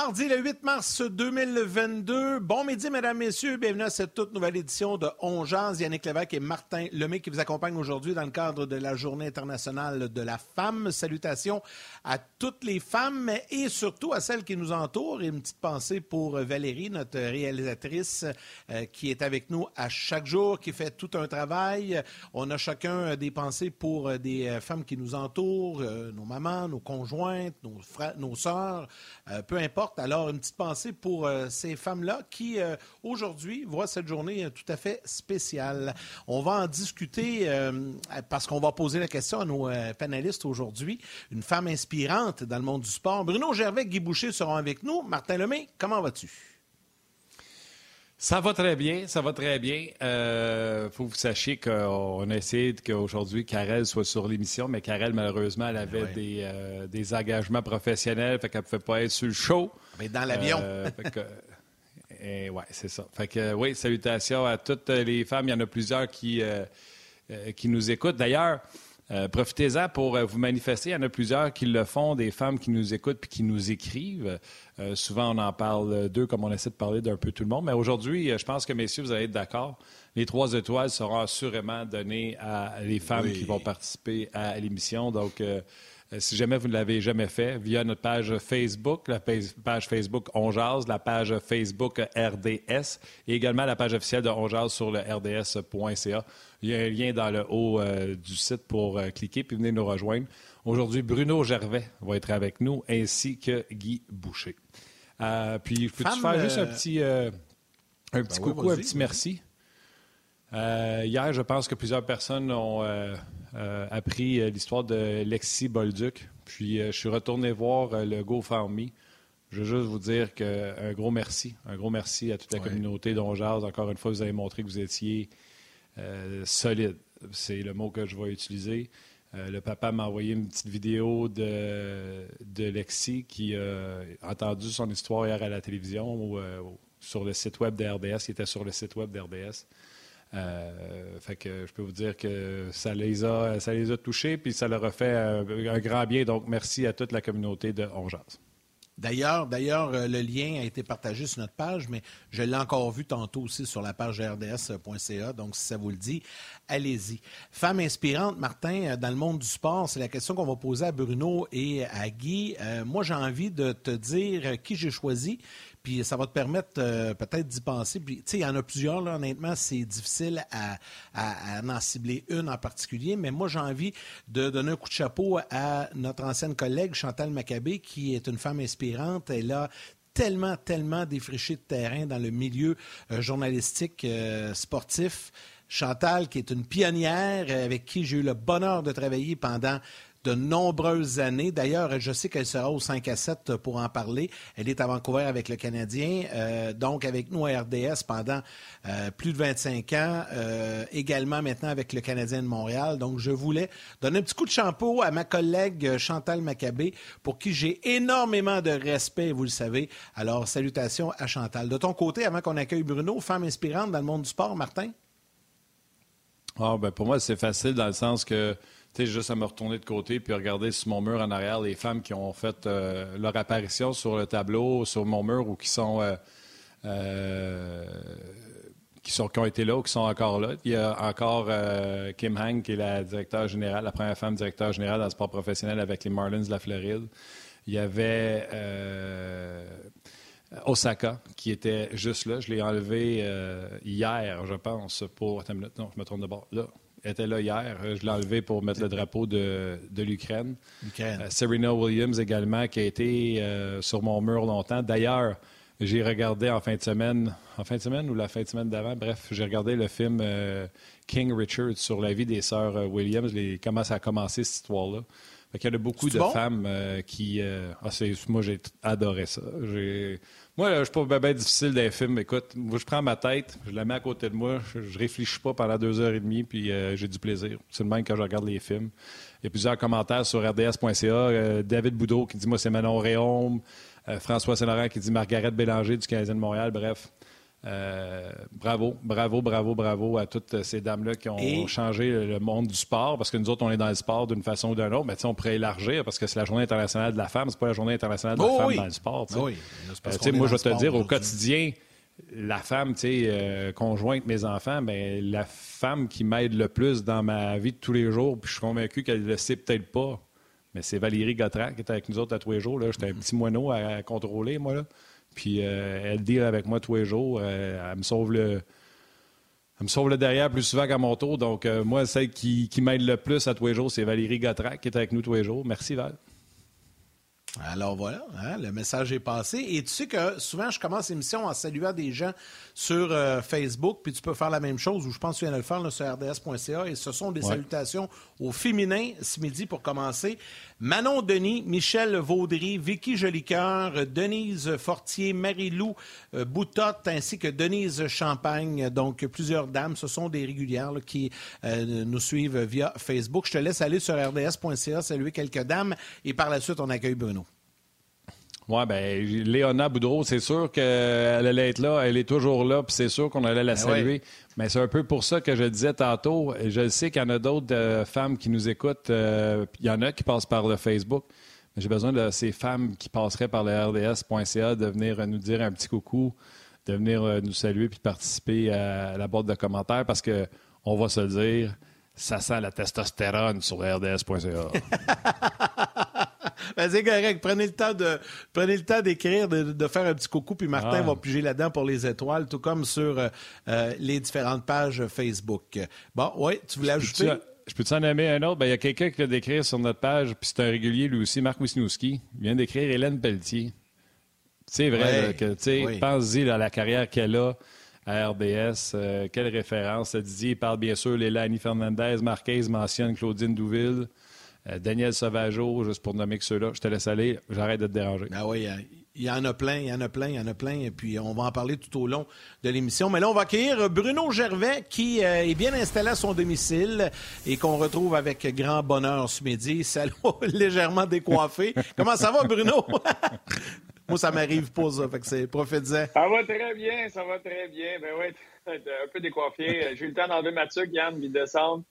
Mardi le 8 mars 2022. Bon midi, mesdames, messieurs. Bienvenue à cette toute nouvelle édition de Ongeance. Yannick Lévesque et Martin Lemay qui vous accompagnent aujourd'hui dans le cadre de la Journée internationale de la femme. Salutations à toutes les femmes et surtout à celles qui nous entourent. Et une petite pensée pour Valérie, notre réalisatrice, euh, qui est avec nous à chaque jour, qui fait tout un travail. On a chacun des pensées pour des femmes qui nous entourent, euh, nos mamans, nos conjointes, nos frères, nos sœurs, euh, peu importe alors, une petite pensée pour euh, ces femmes-là qui, euh, aujourd'hui, voient cette journée euh, tout à fait spéciale. On va en discuter parce qu'on va poser la question à nos panélistes aujourd'hui. Une femme inspirante dans le monde du sport. Bruno Gervais, Guy Boucher seront avec nous. Martin Lemay, comment vas-tu? Ça va très bien, ça va très bien. Il euh, faut que vous sachiez qu'on a essayé qu'aujourd'hui Karel soit sur l'émission, mais Karel, malheureusement, elle avait des, euh, des, engagements professionnels, fait qu'elle ne pouvait pas être sur le show. Mais dans l'avion. Euh, et ouais, c'est ça. Fait que oui, salutations à toutes les femmes. Il y en a plusieurs qui, qui nous écoutent. D'ailleurs, profitez-en pour vous manifester. Il y en a plusieurs qui le font, des femmes qui nous écoutent puis qui nous écrivent. Euh, souvent, on en parle d'eux comme on essaie de parler d'un peu tout le monde. Mais aujourd'hui, euh, je pense que, messieurs, vous allez être d'accord. Les trois étoiles seront assurément données à les femmes qui vont participer à l'émission. Donc, euh, si jamais vous ne l'avez jamais fait, via notre page Facebook, la page Facebook On la page Facebook RDS et également la page officielle de On sur le rds.ca. Il y a un lien dans le haut du site pour cliquer puis venez nous rejoindre. Aujourd'hui, Bruno Gervais va être avec nous ainsi que Guy Boucher. Euh, puis, peux-tu faire juste un euh, petit, euh, un petit ben coucou, un petit merci? hier, je pense que plusieurs personnes ont appris l'histoire de Lexi Bolduc. Puis, je suis retourné voir le GoFundMe. Je veux juste vous dire que, un gros merci. Un gros merci à toute la communauté d'Onjaz. Encore une fois, vous avez montré que vous étiez solide. C'est le mot que je vais utiliser. Euh, le papa m'a envoyé une petite vidéo de, de Lexi qui a entendu son histoire hier à la télévision ou euh, sur le site web d'RDS, qui était sur le site web d'RDS. Euh, fait que je peux vous dire que ça les a, ça les a touchés, puis ça leur a fait un, grand bien. Donc, merci à toute la communauté de Ongeance. D'ailleurs, d'ailleurs, euh, le lien a été partagé sur notre page, mais je l'ai encore vu tantôt aussi sur la page rds.ca. Donc, si ça vous le dit, allez-y. Femme inspirante, Martin, euh, dans le monde du sport, c'est la question qu'on va poser à Bruno et à Guy. Euh, moi, j'ai envie de te dire qui j'ai choisi, puis ça va te permettre euh, peut-être d'y penser. Puis, tu sais, il y en a plusieurs, là, honnêtement, c'est difficile à, en cibler une en particulier, mais moi, j'ai envie de donner un coup de chapeau à notre ancienne collègue Chantal Maccabé, qui est une femme inspirante. Elle a tellement, tellement défriché de terrain dans le milieu euh, journalistique euh, sportif. Chantal, qui est une pionnière avec qui j'ai eu le bonheur de travailler pendant de nombreuses années. D'ailleurs, je sais qu'elle sera au 5 à 7 pour en parler. Elle est à Vancouver avec le Canadien, euh, donc avec nous à RDS pendant euh, plus de 25 ans, euh, également maintenant avec le Canadien de Montréal. Donc, je voulais donner un petit coup de chapeau à ma collègue Chantal Maccabé, pour qui j'ai énormément de respect, vous le savez. Alors, salutations à Chantal. De ton côté, avant qu'on accueille Bruno, femme inspirante dans le monde du sport, Martin? Ah, ben pour moi, c'est facile dans le sens que juste à me retourner de côté puis regarder sur mon mur en arrière les femmes qui ont fait euh, leur apparition sur le tableau, sur mon mur ou qui sont, euh, euh, qui sont qui ont été là ou qui sont encore là. Il y a encore Kim Hang qui est la directeur générale, la première femme directeur générale dans le sport professionnel avec les Marlins de la Floride. Il y avait Osaka, qui était juste là. Je l'ai enlevé hier, je pense, pour. Attends une minute, non, je me trompe de bord. Là, était là hier. Euh, je l'ai enlevé pour mettre le drapeau de, de l'Ukraine. Euh, Serena Williams également, qui a été euh, sur mon mur longtemps. D'ailleurs, j'ai regardé en fin de semaine, en fin de semaine ou la fin de semaine d'avant, bref, j'ai regardé le film King Richard sur la vie des sœurs Williams, les, comment ça a commencé cette histoire-là. il y a beaucoup de femmes qui. Ah, moi, j'ai adoré ça. Moi, je suis pas bien difficile d'un film. Écoute, moi, je prends ma tête, je la mets à côté de moi, je, réfléchis pas pendant deux heures et demie, puis euh, j'ai du plaisir. C'est le même quand je regarde les films. Il y a plusieurs commentaires sur rds.ca. David Boudreau qui dit Moi, c'est Manon Réaume. François Saint-Laurent qui dit Margaret Bélanger du Canadien de Montréal. Bref. Euh, bravo, bravo, bravo, bravo à toutes ces dames-là qui ont changé le monde du sport, parce que nous autres, on est dans le sport d'une façon ou d'une autre. Mais on pourrait élargir, parce que c'est la journée internationale de la femme, c'est pas la journée internationale de la oh femme dans le sport. Oui. Euh, moi, je vais te dire, au quotidien, la femme, euh, conjointe, mes enfants, ben, la femme qui m'aide le plus dans ma vie de tous les jours, puis je suis convaincu qu'elle ne le sait peut-être pas, mais c'est Valérie Gautran qui est avec nous autres à tous les jours. J'étais un petit moineau à, contrôler, moi. Là. Puis euh, elle deal avec moi tous les jours. Euh, elle me sauve le. Elle me sauve le derrière plus souvent qu'à mon tour. Donc, euh, moi, celle qui, qui m'aide le plus à tous les jours, c'est Valérie Gautran qui est avec nous tous les jours. Merci, Val. Alors voilà, hein, le message est passé. Et tu sais que souvent, je commence l'émission en saluant des gens sur euh, Facebook, puis tu peux faire la même chose, ou je pense que tu viens de le faire sur rds.ca, et ce sont des salutations au féminin ce midi pour commencer. Manon Denis, Michel Vaudry, Vicky Jolicoeur, Denise Fortier, Marie-Lou euh, Boutotte, ainsi que Denise Champagne. Donc, plusieurs dames, ce sont des régulières qui euh, nous suivent via Facebook. Je te laisse aller sur rds.ca, saluer quelques dames, et par la suite, on accueille Bruno. Oui, bien, Léona Boudreau, c'est sûr qu'elle allait être là, elle est toujours là, puis c'est sûr qu'on allait la ben saluer. Mais c'est un peu pour ça que je disais tantôt, je sais qu'il y en a d'autres euh, femmes qui nous écoutent, euh, il y en a qui passent par le Facebook, mais j'ai besoin de ces femmes qui passeraient par le rds.ca de venir nous dire un petit coucou, de venir euh, nous saluer puis de participer à la boîte de commentaires parce que, on va se le dire, ça sent la testostérone sur le rds.ca. ben, c'est correct. Prenez le temps de prenez le temps d'écrire, de, faire un petit coucou, puis Martin va piger là-dedans pour les étoiles, tout comme sur euh, euh, les différentes pages Facebook. Bon, oui, tu voulais ajouter? Je peux t'en nommer un autre? Ben, il y a quelqu'un qui vient d'écrire sur notre page, puis c'est un régulier lui aussi, Marc Wisniewski. Il vient d'écrire Hélène Pelletier. C'est vrai que, tu sais, pense-y à la carrière qu'elle a à RDS. Euh, quelle référence. Didier parle bien sûr Lélanie Fernandez. Marquez mentionne Claudine Douville. Euh, Daniel Sauvageau, juste pour nommer que ceux-là. Je te laisse aller, j'arrête de te déranger. Ah oui, il y en a plein, il y en a plein, il y en a plein. Et puis, on va en parler tout au long de l'émission. Mais là, on va accueillir Bruno Gervais, qui euh, est bien installé à son domicile et qu'on retrouve avec grand bonheur ce midi. Salut, légèrement décoiffé. Comment ça va, Bruno? Moi, ça m'arrive pas, ça. Fait que c'est Ça va très bien, ça va très bien. Ben ouais, un peu décoiffé. J'ai eu le temps d'enlever ma tuque, Yann, puis descendre.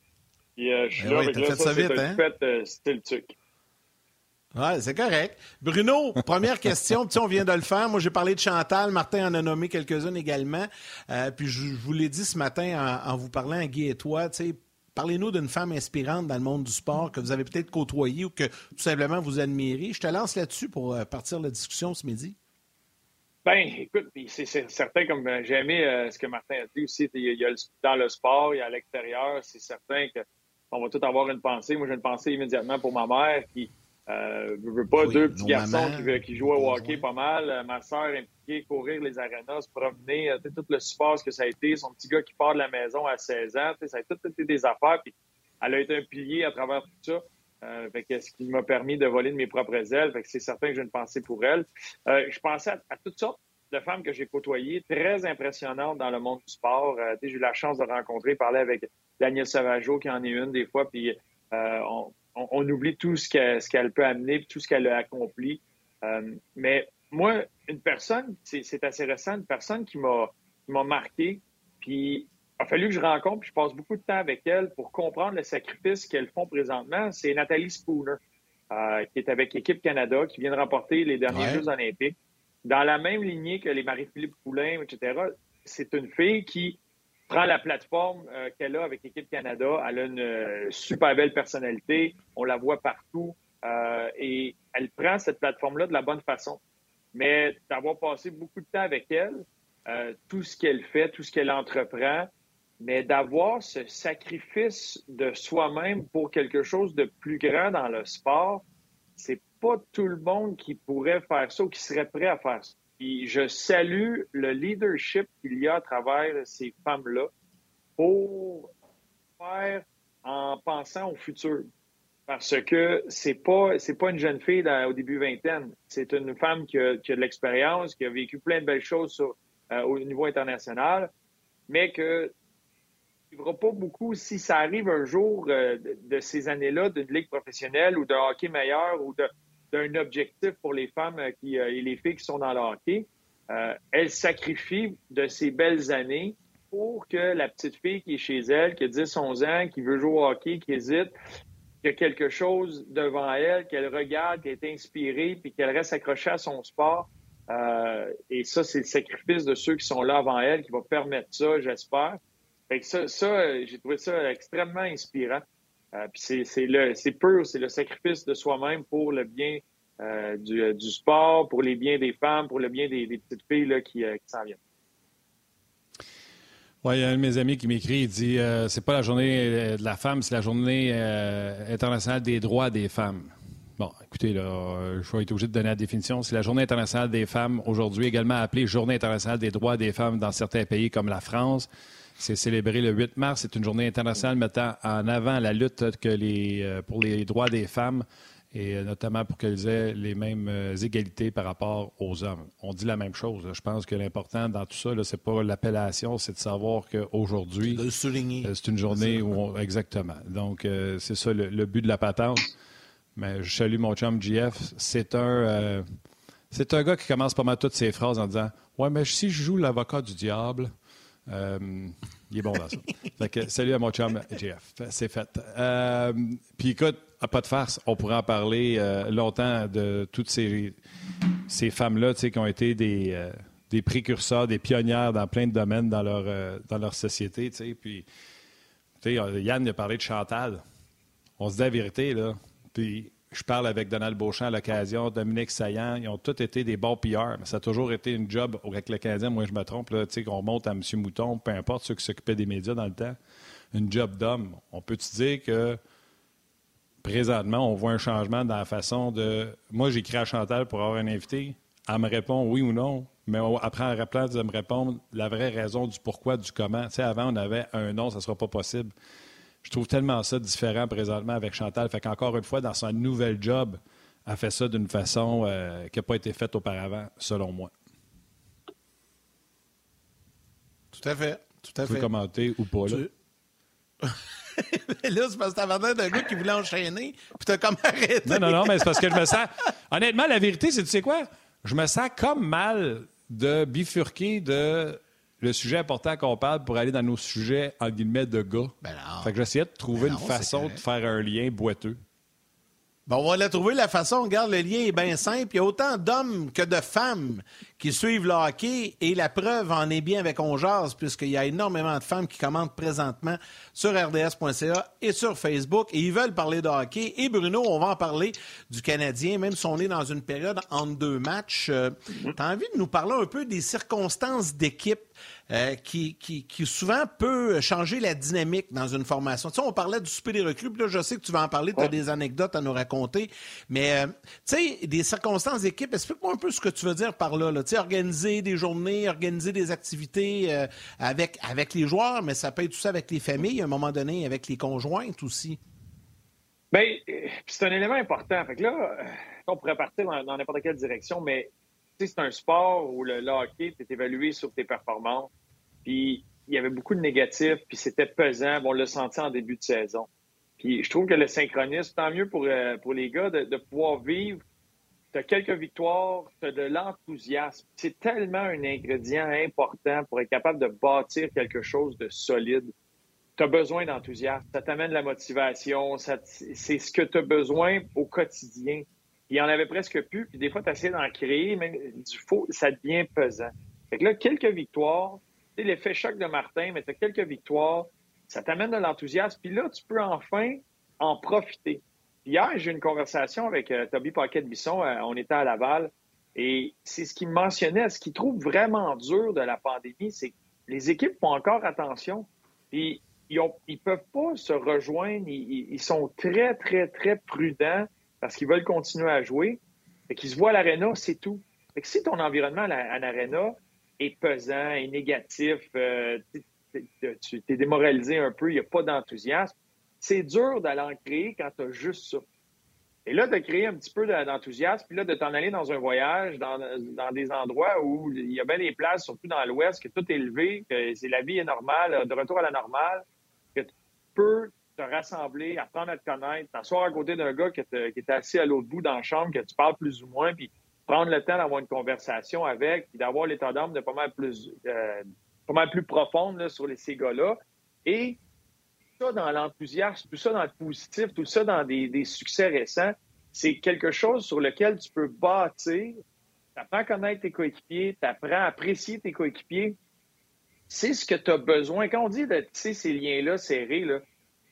Puis euh, je suis ben là, fait ça, vite, hein? fait, euh, le truc. Oui, c'est correct. Bruno, première question. tu on vient de le faire. Moi, j'ai parlé de Chantal. Martin en a nommé quelques-unes également. Euh, puis je, vous l'ai dit ce matin en, vous parlant à Guy et toi. Parlez-nous d'une femme inspirante dans le monde du sport que vous avez peut-être côtoyée ou que tout simplement vous admirez. Je te lance là-dessus pour partir la discussion ce midi. Ben, écoute, c'est certain, comme j'ai aimé ce que Martin a dit aussi, il y a dans le sport, il y a à l'extérieur, c'est certain que on va tout avoir une pensée. Moi, j'ai une pensée immédiatement pour ma mère qui euh, veut pas deux petits garçons qui, qui, jouent au hockey pas mal. Euh, ma soeur impliquée, courir les arénas, se promener, euh, tout le support que ça a été. Son petit gars qui part de la maison à 16 ans, ça a tout été des affaires. Puis elle a été un pilier à travers tout ça. Euh, fait ce qui m'a permis de voler de mes propres ailes. Fait que c'est certain que j'ai une pensée pour elle. Euh, je pensais à, à, toutes sortes de femmes que j'ai côtoyées, très impressionnantes dans le monde du sport. j'ai eu la chance de rencontrer, parler avec Daniel Savageau qui en est une des fois, puis euh, on, oublie tout ce qu'elle peut amener, tout ce qu'elle a accompli. Euh, mais moi, une personne, c'est assez récent, une personne qui m'a marqué, puis il a fallu que je rencontre, puis je passe beaucoup de temps avec elle pour comprendre le sacrifice qu'elles font présentement, c'est Nathalie Spooner, euh, qui est avec Équipe Canada, qui vient de remporter les derniers Jeux olympiques. Dans la même lignée que les Marie-Philippe Poulain, etc., c'est une fille qui prend la plateforme euh, qu'elle a avec Équipe Canada. Elle a une euh, super belle personnalité. On la voit partout. Euh, et elle prend cette plateforme-là de la bonne façon. Mais d'avoir passé beaucoup de temps avec elle, tout ce qu'elle fait, tout ce qu'elle entreprend, mais d'avoir ce sacrifice de soi-même pour quelque chose de plus grand dans le sport, c'est pas tout le monde qui pourrait faire ça ou qui serait prêt à faire ça je salue le leadership qu'il y a à travers ces femmes-là pour faire en pensant au futur. parce que c'est pas c'est pas une jeune fille au début vingtaine. C'est une femme qui a, de l'expérience, qui a vécu plein de belles choses euh, au niveau international, mais que ne vivra pas beaucoup si ça arrive un jour euh, de, ces années-là d'une ligue professionnelle ou d'un hockey meilleur ou d'un objectif pour les femmes qui, et les filles qui sont dans le hockey. elle sacrifie de ces belles années pour que la petite fille qui est chez elle, qui a 10-11 ans, qui veut jouer au hockey, qui hésite, qui a quelque chose devant elle, qu'elle regarde, qu'elle est inspirée, puis qu'elle reste accrochée à son sport. Euh, et ça, c'est le sacrifice de ceux qui sont là avant elle qui va permettre ça, j'espère. Fait ça, ça j'ai trouvé ça extrêmement inspirant. Euh, c'est pur, c'est le sacrifice de soi-même pour le bien euh, du, du, sport, pour les biens des femmes, pour le bien des, petites filles là, qui, s'en viennent. Oui, il y a un de mes amis qui m'écrit, il dit euh, c'est pas la journée euh, de la femme, c'est la journée euh, internationale des droits des femmes. Bon, écoutez, là, je vais être obligé de donner la définition. C'est la journée internationale des femmes, aujourd'hui également appelée Journée internationale des droits des femmes dans certains pays comme la France. C'est célébré le 8 mars. C'est une journée internationale mettant en avant la lutte que les, pour les droits des femmes et euh, notamment pour qu'elles aient les mêmes euh, égalités par rapport aux hommes. On dit la même chose. Je pense que l'important dans tout ça, ce n'est pas l'appellation, c'est de savoir qu'aujourd'hui, euh, c'est une journée où on... Exactement. Donc, c'est ça le, but de la patente. Mais je salue mon chum GF. C'est un, c'est un gars qui commence pas mal toutes ses phrases en disant Ouais, mais si je joue l'avocat du diable, il est bon dans ça. salut à mon chum GF. C'est fait. Puis écoute, à pas de farce, on pourrait en parler euh, longtemps de toutes ces, ces femmes-là qui ont été des, euh, des, précurseurs, des pionnières dans plein de domaines dans leur, euh, dans leur société. Puis, Yann a parlé de Chantal. On se dit la vérité, là. Puis, je parle avec Donald Beauchamp à l'occasion, Dominique Saillant. Ils ont tous été des bons PR, mais ça a toujours été une job avec le Canadien. Moi, je me trompe, là, qu'on monte à M. Mouton, peu importe ceux qui s'occupaient des médias dans le temps. Une job d'homme. On peut-tu dire que présentement, on voit un changement dans la façon de. Moi, j'écris à Chantal pour avoir un invité. Elle me répond oui ou non, mais après, en rappelant de me répondre la vraie raison du pourquoi, du comment. Tu sais, avant, on avait un non, ça ne sera pas possible. Je trouve tellement ça différent présentement avec Chantal. Fait qu'encore une fois, dans son nouvel job, elle fait ça d'une façon euh, qui n'a pas été faite auparavant, selon moi. Tout à fait. Tout à tu peux commenter ou pas, là? là, c'est parce que t'avais d'un gars qui voulait enchaîner, puis t'as comme arrêté. Non, non, non, mais c'est parce que je me sens. Honnêtement, la vérité, c'est, tu sais quoi? Je me sens comme mal de bifurquer de le sujet important qu'on parle pour aller dans nos sujets, en guillemets, de gars. Ben fait que j'essayais de trouver ben une façon de faire un lien boiteux. Bon, on va la trouver la façon. Regarde, le lien est bien simple. Il y a autant d'hommes que de femmes qui suivent le hockey et la preuve en est bien avec On puisqu'il y a énormément de femmes qui commentent présentement sur rds.ca et sur Facebook et ils veulent parler de hockey. Et Bruno, on va en parler du Canadien, même si on est dans une période entre deux matchs. Euh, tu as envie de nous parler un peu des circonstances d'équipe euh, qui, qui, souvent peut changer la dynamique dans une formation. Tu sais, on parlait du super des recrues, puis là, je sais que tu vas en parler, tu as des anecdotes à nous raconter, mais euh, tu sais, des circonstances d'équipe, explique-moi un peu ce que tu veux dire par là. Tu sais, organiser des journées, organiser des activités euh, avec, avec les joueurs, mais ça peut être tout ça avec les familles, à un moment donné, avec les conjointes aussi. Bien, c'est un élément important. Fait que là, on pourrait partir dans n'importe quelle direction, mais c'est un sport où le, hockey, tu évalué sur tes performances. Puis il y avait beaucoup de négatifs, puis c'était pesant. on l'a senti en début de saison. Puis je trouve que le synchronisme, tant mieux pour, euh, pour les gars de, pouvoir vivre. Tu as quelques victoires, tu as de l'enthousiasme. C'est tellement un ingrédient important pour être capable de bâtir quelque chose de solide. Tu as besoin d'enthousiasme. Ça t'amène la motivation. C'est ce que tu as besoin au quotidien il y en avait presque plus. Puis des fois, tu essaies d'en créer, mais du faux, ça devient pesant. Fait que là, quelques victoires, tu sais, l'effet choc de Martin, mais tu quelques victoires, ça t'amène de l'enthousiasme. Puis là, tu peux enfin en profiter. Hier, j'ai eu une conversation avec euh, Toby Paquette-Bisson. Euh, on était à Laval. Et c'est ce qu'il mentionnait. Ce qu'il trouve vraiment dur de la pandémie, c'est que les équipes font encore attention. Puis ils ne peuvent pas se rejoindre. ils, sont très, très, très prudents parce qu'ils veulent continuer à jouer. et qu'ils se voient à c'est tout. Fait que si ton environnement à l'aréna est pesant, est négatif, euh, tu es démoralisé un peu, il n'y a pas d'enthousiasme, c'est dur d'aller en créer quand tu as juste ça. Et là, de créer un petit peu d'enthousiasme, puis là, de t'en aller dans un voyage, dans, des endroits où il y a bien des places, surtout dans l'Ouest, que tout est élevé, que la vie est normale, de retour à la normale, que tu peux te rassembler, apprendre à te connaître, t'asseoir à côté d'un gars qui, est assis à l'autre bout dans la chambre, que tu parles plus ou moins, puis prendre le temps d'avoir une conversation avec, puis d'avoir l'état d'âme de pas mal plus, euh, pas mal plus profonde sur les, ces gars-là. Et tout ça dans l'enthousiasme, tout ça dans le positif, tout ça dans des, succès récents, c'est quelque chose sur lequel tu peux bâtir. Tu apprends à connaître tes coéquipiers, tu apprends à apprécier tes coéquipiers. C'est ce que tu as besoin. Quand on dit de tisser ces liens-là serrés, là,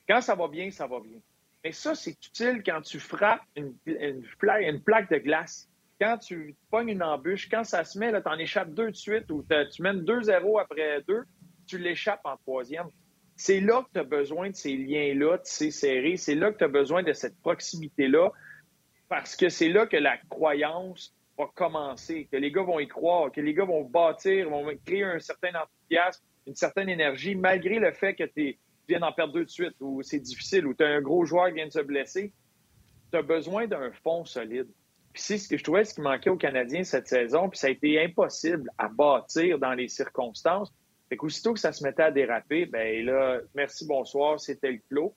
quand ça va bien, ça va bien. Mais ça, c'est utile quand tu frappes une, plaque de glace. Quand tu pognes une embûche, quand ça se met, tu en échappes deux de suite ou tu mènes 2-0 après deux, tu l'échappes en troisième. C'est là que tu as besoin de ces liens-là, de ces serrés. C'est là que tu as besoin de cette proximité-là parce que c'est là que la croyance va commencer, que les gars vont y croire, que les gars vont bâtir, vont créer un certain enthousiasme, une certaine énergie, malgré le fait que tu viens d'en perdre deux de suite, ou c'est difficile, ou tu as un gros joueur qui vient de se blesser. Tu as besoin d'un fond solide. Puis c'est ce que je trouvais ce qui manquait aux Canadiens cette saison, puis ça a été impossible à bâtir dans les circonstances. Fait qu'aussitôt que ça se mettait à déraper, ben là, merci, bonsoir, c'était le clos.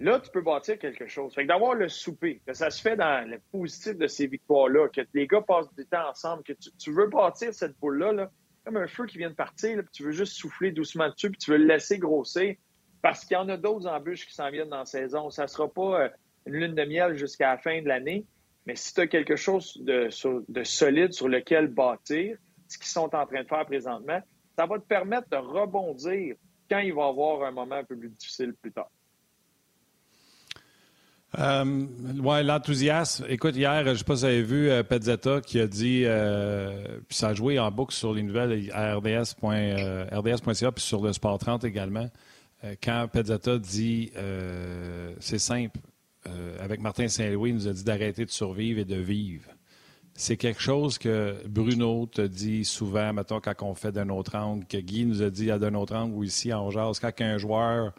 Là, tu peux bâtir quelque chose. Fait que d'avoir le souper, que ça se fait dans le positif de ces victoires-là, que les gars passent du temps ensemble, que tu, veux bâtir cette boule-là, comme un feu qui vient de partir, puis tu veux juste souffler doucement dessus, puis tu veux le laisser grossir, parce qu'il y en a d'autres embûches qui s'en viennent dans la saison. Ça ne sera pas euh, une lune de miel jusqu'à la fin de l'année, mais si tu as quelque chose de, de solide sur lequel bâtir, ce qu'ils sont en train de faire présentement, ça va te permettre de rebondir quand il va y avoir un moment un peu plus difficile plus tard. Euh, ouais, l'enthousiasme. Écoute, hier, je ne sais pas si vous avez vu euh, qui a dit, euh, puis ça a joué en boucle sur les nouvelles à rds.ca, euh, puis sur le Sport 30 également. Quand Pezzetta dit, c'est simple, avec Martin Saint-Louis, il nous a dit d'arrêter de survivre et de vivre. C'est quelque chose que Bruno te dit souvent, mettons, quand on fait d'un autre angle, que Guy nous a dit à d'un autre angle ou ici en jazz, quand un joueur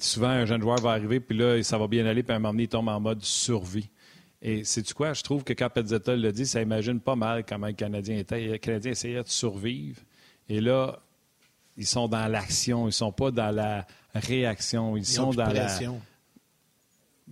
souvent, un jeune joueur va arriver, puis là, ça va bien aller, puis à un moment donné, il tombe en mode survie. Et c'est-tu quoi? Je trouve que quand Pezzetta le dit, ça imagine pas mal comment le Canadien était. Le Canadien essayait de survivre. Et là, ils sont dans l'action, ils ne sont pas dans la réaction. Ils, sont dans la.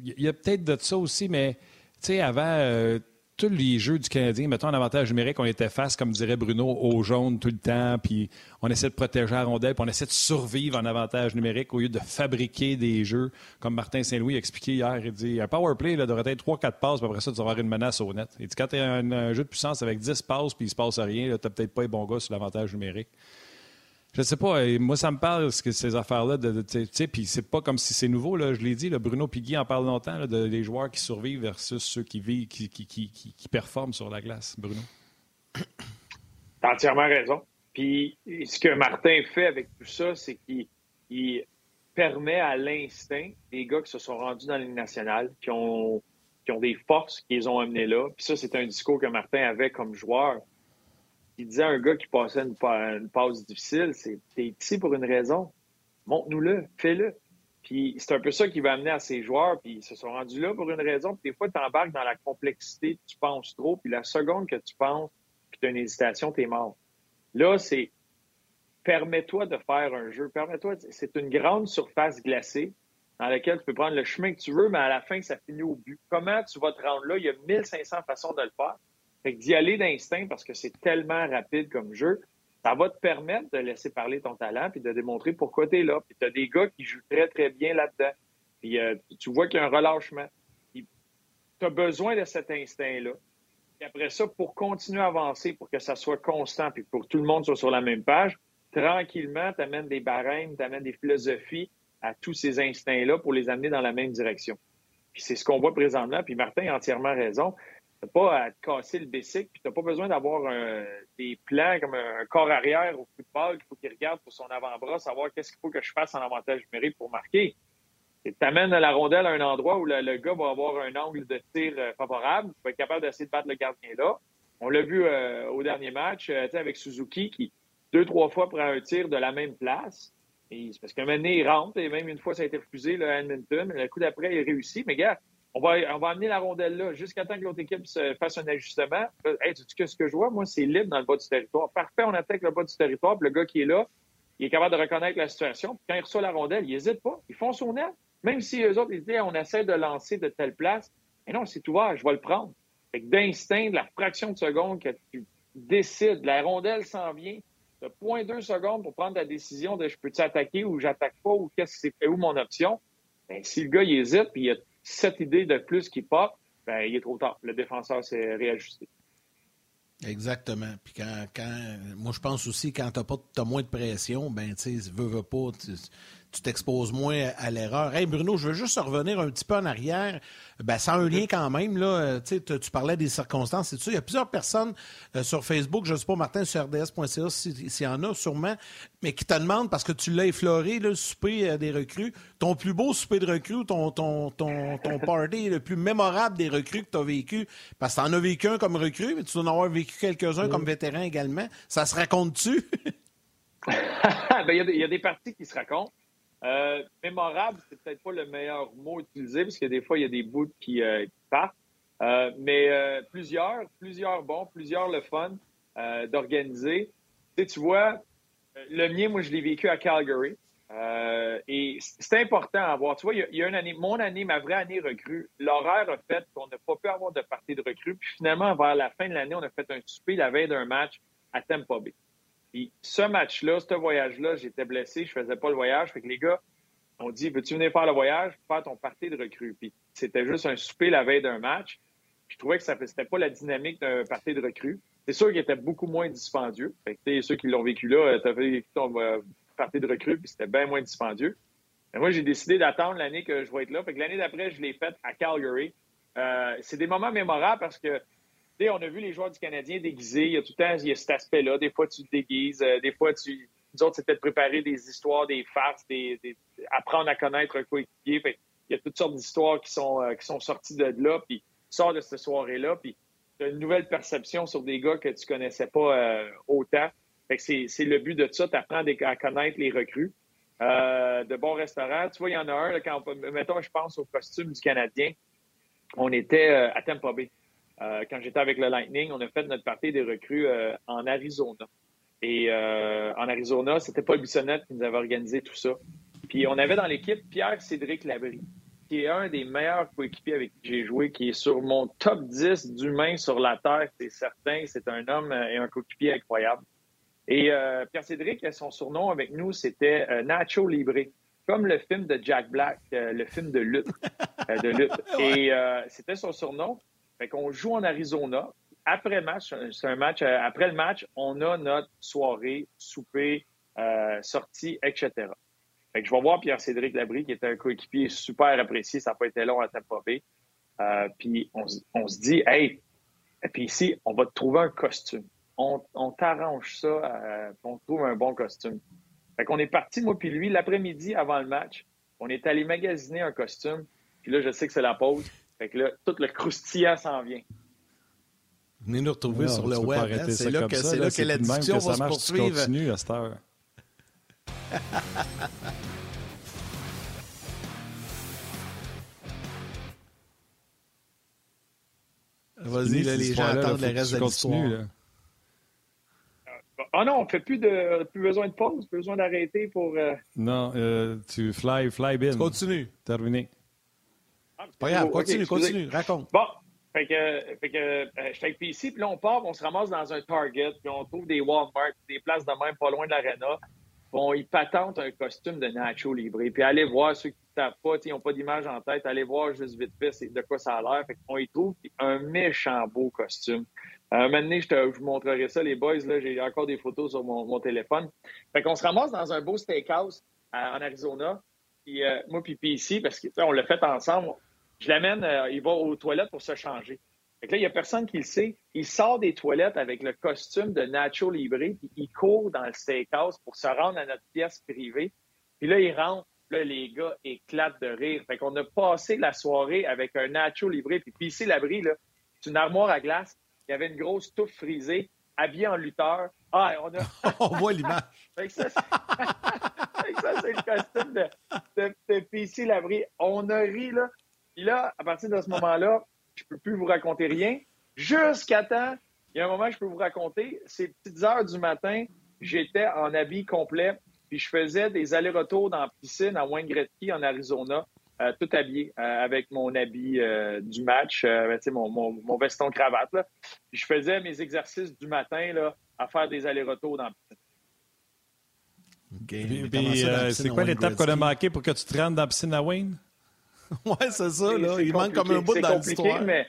Il y a peut-être de ça aussi, mais tu sais, avant, euh, tous les jeux du Canadien, mettons en avantage numérique, on était face, comme dirait Bruno, au jaune tout le temps, puis on essaie de protéger la rondelle, puis on essaie de survivre en avantage numérique au lieu de fabriquer des jeux. Comme Martin Saint-Louis a expliqué hier, il dit un power play là, devrait être 3-4 passes, puis après ça, tu vas avoir une menace au net. Il dit quand tu as un, jeu de puissance avec 10 passes, puis il se passe rien, tu n'as peut-être pas les bons gars sur l'avantage numérique. Je sais pas. Moi, ça me parle que ces affaires-là. De, c'est pas comme si c'est nouveau. Là, je l'ai dit. Bruno Pigui en parle longtemps des joueurs qui survivent versus ceux qui vivent, qui, performent sur la glace. Bruno? T'as entièrement raison. Puis ce que Martin fait avec tout ça, c'est qu'il permet à l'instinct des gars qui se sont rendus dans la nationale, qui ont, qui ont des forces qu'ils ont amenées là. Puis ça, c'est un discours que Martin avait comme joueur il disait à un gars qui passait une, passe difficile, c'est t'es ici pour une raison. Montre-nous-le, fais-le. Puis c'est un peu ça qui va amener à ces joueurs, puis ils se sont rendus là pour une raison. Puis des fois, tu embarques dans la complexité, tu penses trop, puis la seconde que tu penses, puis tu as une hésitation, tu es mort. Là, c'est permets-toi de faire un jeu. Permets-toi, c'est une grande surface glacée dans laquelle tu peux prendre le chemin que tu veux, mais à la fin, ça finit au but. Comment tu vas te rendre là? Il y a 1500 façons de le faire. Fait que d'y aller d'instinct parce que c'est tellement rapide comme jeu, ça va te permettre de laisser parler ton talent puis de démontrer pourquoi tu es là. Puis tu as des gars qui jouent très, très bien là-dedans. Puis euh, tu vois qu'il y a un relâchement. Tu as besoin de cet instinct-là. Et après ça, pour continuer à avancer, pour que ça soit constant puis pour que tout le monde soit sur la même page, tranquillement, tu amènes des barèmes, tu amènes des philosophies à tous ces instincts-là pour les amener dans la même direction. Puis c'est ce qu'on voit présentement. Puis Martin a entièrement raison pas à te casser le bicycle, puis tu n'as pas besoin d'avoir des plans comme un, corps arrière au football qu'il faut qu'il regarde pour son avant-bras, savoir qu'est-ce qu'il faut que je fasse en avantage numérique pour marquer. Tu amènes la rondelle à un endroit où le, gars va avoir un angle de tir euh, favorable, il va être capable d'essayer de battre le gardien là. On l'a vu euh, au dernier match euh, avec Suzuki qui, deux, trois fois, prend un tir de la même place. parce qu'un moment donné, il rentre, et même une fois, ça a été refusé là, à Edmonton. Le coup d'après, il réussit. Mais gars, on va, on va amener la rondelle là jusqu'à temps que l'autre équipe se fasse un ajustement. Hey, tu sais ce que je vois? Moi, c'est libre dans le bas du territoire. Parfait, on attaque le bas du territoire. Puis le gars qui est là, il est capable de reconnaître la situation. Puis quand il reçoit la rondelle, il n'hésite pas. Ils font son aile. Même si eux autres, ils disent, on essaie de lancer de telle place. Mais non, c'est ouvert, je vais le prendre. Fait que d'instinct, de la fraction de seconde que tu décides, la rondelle s'en vient, tu as 0.2 secondes pour prendre la décision de je peux-tu attaquer ou j'attaque pas ou qu'est-ce que c'est où mon option. Ben, si le gars, il hésite, puis il a cette idée de plus qui pop, ben, il est trop tard. Le défenseur s'est réajusté. Exactement. Puis quand, moi je pense aussi quand pas as moins de pression, ben tu sais, veux, veux pas, tu t'exposes moins à l'erreur. Hey Bruno, je veux juste revenir un petit peu en arrière. Ben, sans un lien quand même, là, euh, tu parlais des circonstances et tout Il y a plusieurs personnes euh, sur Facebook, je ne sais pas, Martin, sur rds.ca s'il y en a sûrement, mais qui te demandent, parce que tu l'as effleuré, le souper euh, des recrues, ton plus beau souper de recrues, ton, ton, ton, ton party le plus mémorable des recrues que tu as vécu, parce que tu en as vécu un comme recrue, mais tu dois en avoir vécu quelques-uns comme vétéran également. Ça se raconte-tu? ben, il y, a des parties qui se racontent. Euh, mémorable, c'est peut-être pas le meilleur mot utilisé, parce que des fois, il y a des bouts qui, euh, partent. Euh, mais plusieurs, plusieurs bons, plusieurs le fun d'organiser. Tu, vois, le mien, moi, je l'ai vécu à Calgary. et c'est important à voir. Tu vois, il y, a, une année, mon année, ma vraie année recrue, l'horaire a fait qu'on n'a pas pu avoir de partie de recrue. Puis finalement, vers la fin de l'année, on a fait un souper la veille d'un match à Tampa Bay. Puis ce match-là, ce voyage-là, j'étais blessé, je faisais pas le voyage. Fait que les gars ont dit Veux-tu venir faire le voyage, faire ton parti de recrue? Puis c'était juste un souper la veille d'un match. je trouvais que ça n'était pas la dynamique d'un parti de recrue. C'est sûr qu'il était beaucoup moins dispendieux. Fait que, ceux qui l'ont vécu là, tu as vécu ton euh, parti de recrue, puis c'était bien moins dispendieux. Mais moi, j'ai décidé d'attendre l'année que je vais être là. Fait que l'année d'après, je l'ai faite à Calgary. Euh, c'est des moments mémorables parce que on a vu les joueurs du Canadien déguisés. Il y a tout le temps y a cet aspect-là. Des fois, tu te déguises. Euh, des fois, tu. Nous autres, c'était de préparer des histoires, des farces, des, apprendre à connaître un coéquipier. il y a toutes sortes d'histoires qui sont, euh, qui sont sorties de là. Puis tu sors de cette soirée-là. Puis tu as une nouvelle perception sur des gars que tu connaissais pas euh, autant. c'est, le but de ça. Tu apprends à connaître les recrues. de bons restaurants. Tu vois, il y en a un, quand, mettons, je pense au costume du Canadien. On était à Tampa Bay. Euh, quand j'étais avec le Lightning, on a fait notre partie des recrues euh, en Arizona. Et euh, en Arizona, c'était Paul Bissonnette qui nous avait organisé tout ça. Puis on avait dans l'équipe Pierre-Cédric Labry, qui est un des meilleurs coéquipiers avec qui j'ai joué, qui est sur mon top 10 d'humains sur la Terre, c'est certain. C'est un homme et un coéquipier incroyable. Et Pierre-Cédric, son surnom avec nous, c'était Nacho Libre, comme le film de Jack Black, le film de lutte. de lutte. Et c'était son surnom. Fait qu'on joue en Arizona. Après match, c'est un match. Euh, après le match, on a notre soirée, souper, euh, sortie, etc. Fait que je vais voir Pierre-Cédric Labrie, qui est un coéquipier super apprécié. Ça n'a pas été long à Tampa Bay. Euh, puis on, se dit, hey, et puis ici, on va te trouver un costume. On, t'arrange ça, euh, on trouve un bon costume. Fait qu'on est parti, moi puis lui, l'après-midi avant le match. On est allé magasiner un costume. Puis là, je sais que c'est la pause. Fait que là, tout le croustillant s'en vient. Venez nous retrouver sur le web. Hein? C'est là, que, là, que la discussion va se poursuivre. continue à cette heure. Vas-y, les gens attendent le reste de l'histoire. Ah non, on fait plus de plus besoin de pause, plus besoin d'arrêter pour. Euh... Non, euh, tu fly, fly bin. Continue. Terminé. Ah, pas grave, continue, continue, raconte. Bon, fait que, fait que euh, avec PC, puis là, on part, on se ramasse dans un Target, puis on trouve des Walmart, des places de même pas loin de l'arena. Bon, ils patentent un costume de Nacho Libre. Puis allez voir ceux qui ne savent pas, ils n'ont pas d'image en tête, allez voir juste vite fait de quoi ça a l'air. Fait qu'on y trouve un méchant beau costume. Euh, maintenant, je, te, je vous montrerai ça, les boys. Là, j'ai encore des photos sur mon, mon téléphone. Fait qu'on se ramasse dans un beau steakhouse en Arizona. Puis euh, moi, puis ici, parce qu'on l'a fait ensemble, je l'amène, euh, il va aux toilettes pour se changer. Fait là, il n'y a personne qui le sait. Il sort des toilettes avec le costume de Nacho Libre, puis il court dans le steakhouse pour se rendre à notre pièce privée. Puis là, il rentre, là, les gars éclatent de rire. Fait qu'on a passé la soirée avec un Nacho Libre, puis, ici, l'abri, là, c'est une armoire à glace. Il y avait une grosse touffe frisée, habillé en lutteur. Ah, on a... on voit l'image. ça, c'est le costume de, de, de PC Labrie. On a ri, là. Puis là, à partir de ce moment-là, je peux plus vous raconter rien. Jusqu'à temps, il y a un moment que je peux vous raconter, ces petites heures du matin, j'étais en habit complet, puis je faisais des allers-retours dans la piscine à Wayne Gretzky, en Arizona, euh, tout habillé, euh, avec mon habit euh, du match, ben, mon, mon, mon, veston cravate. Là. Puis je faisais mes exercices du matin là, à faire des allers-retours dans la piscine. Okay. c'est quoi l'étape qu'on a manqué pour que tu te rentres dans la piscine à Wayne? ouais, c'est ça. Là. Il manque comme un bout dans l'histoire. mais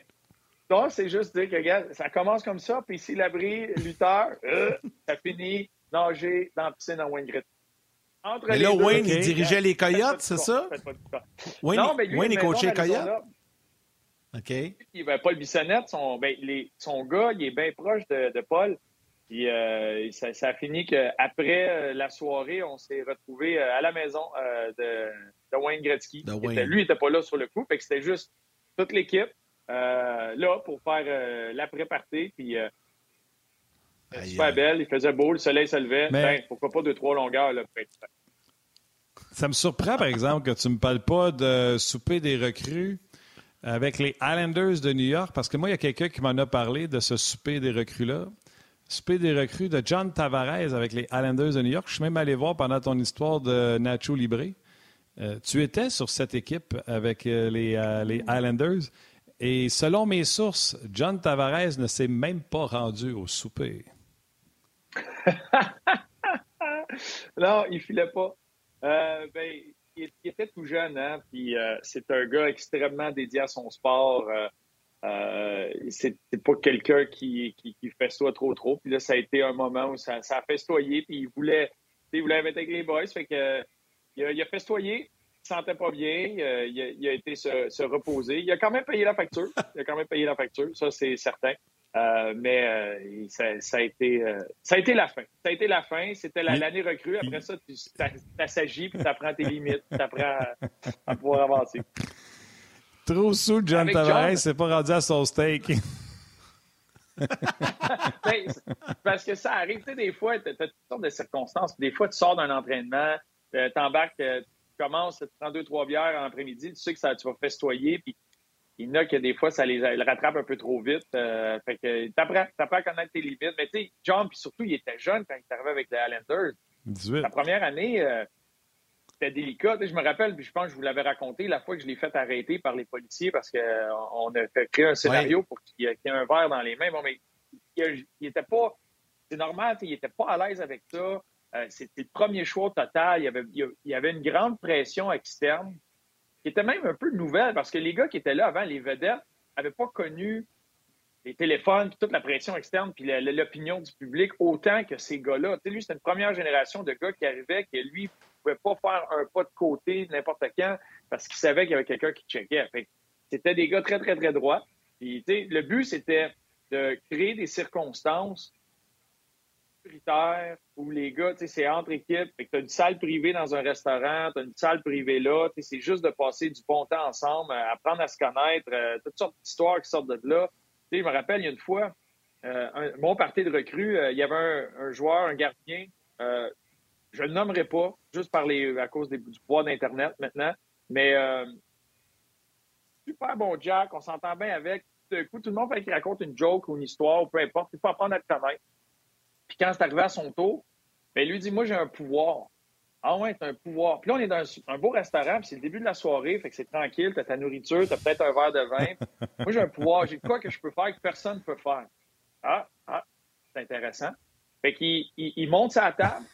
non, c'est juste dire que, regarde, ça commence comme ça, puis si l'abri, lutteur, euh, ça finit nager dans la piscine à Wayne Gretzky. Entre mais là, Wayne, il dirigeait les Coyotes, c'est ça? Wayne, non, mais lui, Wayne est coaché Coyotes? OK. Il, ben, Paul Bissonnette, son, ben, les, son gars, il est bien proche de, de Paul. Puis euh, ça, ça, a fini qu'après euh, la soirée, on s'est retrouvés euh, à la maison de, de, Wayne Gretzky. De Wayne. Était, lui, il n'était pas là sur le coup. Fait que c'était juste toute l'équipe là pour faire l'après-party. Puis super belle, il faisait beau, le soleil se levait. Mais... Ben, pourquoi pas deux, trois longueurs là, Ça me surprend, par exemple, que tu ne me parles pas de souper des recrues avec les Islanders de New York, parce que moi, il y a quelqu'un qui m'en a parlé de ce souper des recrues-là. Souper des recrues de John Tavares avec les Islanders de New York. Je suis même allé voir pendant ton histoire de Nacho Libre. Euh, tu étais sur cette équipe avec euh, les, euh, les, Islanders. Et selon mes sources, John Tavares ne s'est même pas rendu au souper. non, il filait pas. Ben, il, était tout jeune, hein, puis c'est un gars extrêmement dédié à son sport. Euh, c'est pas quelqu'un qui, qui, qui, festoie trop trop. Puis là, ça a été un moment où ça, ça a festoyé, puis il voulait, il voulait intégrer les boys. Fait que, il, a, il a festoyé, il se sentait pas bien, euh, il, a, il, a, été se, se, reposer. Il a quand même payé la facture. Il a quand même payé la facture, ça c'est certain. Euh, mais euh, ça, ça, a été, euh, ça a été la fin. Ça a été la fin. C'était l'année recrue. Après ça, tu t'assagis, puis tu apprends tes limites, tu apprends à pouvoir avancer. Trop sous, John Tavares c'est pas rendu à son steak. Ben, parce que ça arrive, tu sais, des fois, tu as toutes sortes de circonstances. Des fois, tu sors d'un entraînement, t'embarques, euh, tu commences, tu prends deux, trois bières en après-midi, tu sais que ça, tu vas festoyer, puis il y en a que des fois, ça les, rattrape un peu trop vite. Euh, fait que t'apprends, apprends à connaître tes limites. Mais tu sais, John, puis surtout, il était jeune quand il est arrivé avec les Islanders. 18. La première année, c'était délicat. Je me rappelle, puis je pense que je vous l'avais raconté, la fois que je l'ai fait arrêter par les policiers parce qu'on euh, a fait créer un scénario pour qu'il y ait un verre dans les mains. Bon, mais il, était pas. C'est normal, il était pas à l'aise avec ça. Euh, c'était le premier choix total. Il y, avait, une grande pression externe qui était même un peu nouvelle parce que les gars qui étaient là avant, les vedettes, n'avaient pas connu les téléphones, toute la pression externe, puis l'opinion du public autant que ces gars-là. Tu lui, c'était une première génération de gars qui arrivaient, qui lui pouvait pas faire un pas de côté n'importe quand parce qu'il savait qu'il y avait quelqu'un qui checkait. c'était des gars très, très, très droits. Puis, le but, c'était de créer des circonstances où les gars, c'est entre équipes. tu as une salle privée dans un restaurant, tu as une salle privée là. C'est juste de passer du bon temps ensemble, euh, apprendre à se connaître, euh, toutes sortes d'histoires qui sortent de là. je me rappelle, il y a une fois, euh, mon parti de recrue, il y avait un, joueur, un gardien, je ne le nommerai pas, juste à cause du poids d'Internet maintenant, mais super bon Jack, on s'entend bien avec. Tout coup, tout le monde fait qu'il raconte une joke ou une histoire, ou peu importe, il faut apprendre à le connaître. Puis quand c'est arrivé à son tour, ben, lui dit Moi, j'ai un pouvoir. Ah ouais, t'as un pouvoir. Puis là, on est dans un, beau restaurant, puis c'est le début de la soirée, fait que c'est tranquille, t'as ta nourriture, t'as peut-être un verre de vin. Moi, j'ai un pouvoir, j'ai quoi que je peux faire que personne ne peut faire. Ah, ah, c'est intéressant. Fait qu'il il monte sa table,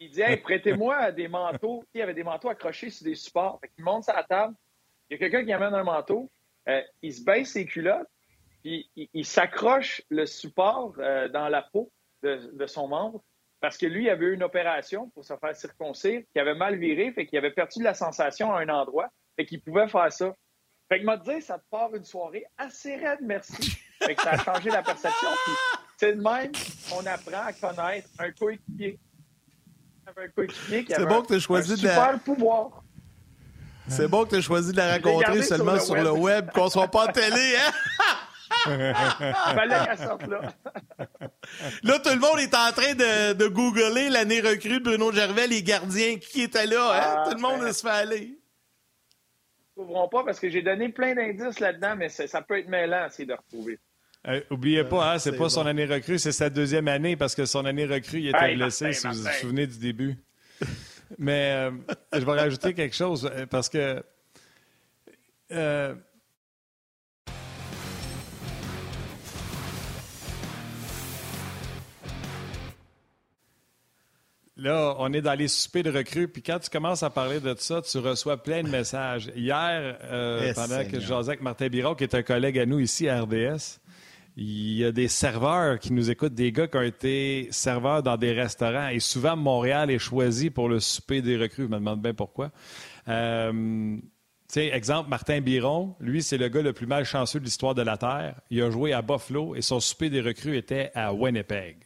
il dit Hey, prêtez-moi des manteaux. Il y avait des manteaux accrochés sur des supports. Fait il monte sa table. Il y a quelqu'un qui amène un manteau. Euh, il se baisse ses culottes. Puis il, s'accroche le support euh, dans la peau de, son membre parce que lui avait eu une opération pour se faire circoncire qui avait mal viré, fait qu'il avait perdu de la sensation à un endroit, fait qu'il pouvait faire ça. Fait que m'a dit, ça te part une soirée assez raide, merci. Fait que ça a changé la perception. c'est de même qu'on apprend à connaître un coéquipier. C'est bon que tu aies choisi de la... pouvoir. C'est bon que tu aies choisi de la rencontrer seulement sur le web, qu'on soit pas en télé, hein? Sorte là. là, tout le monde est en train de, de googler l'année recrue de Bruno Gervais, les gardiens qui étaient là. Hein? Ah, tout le monde ben... se fait aller. Ils ne trouveront pas parce que j'ai donné plein d'indices là-dedans, mais ça peut être mêlant essayer de retrouver. Euh, oubliez pas, hein, c'est pas son année recrue, c'est sa deuxième année parce que son année recrue, il était blessé, si vous vous souvenez du début. Mais euh, je vais rajouter quelque chose euh, parce que euh, Là, on est dans les soupers de recrues, puis quand tu commences à parler de ça, tu reçois plein de messages. Hier, eh, pendant que je jasais avec Martin Biron, qui est un collègue à nous ici à RDS, il y a des serveurs qui nous écoutent, des gars qui ont été serveurs dans des restaurants. Et souvent, Montréal est choisi pour le souper des recrues. Je me demande bien pourquoi. Euh, exemple, Martin Biron, lui, c'est le gars le plus malchanceux de l'histoire de la Terre. Il a joué à Buffalo et son souper des recrues était à Winnipeg.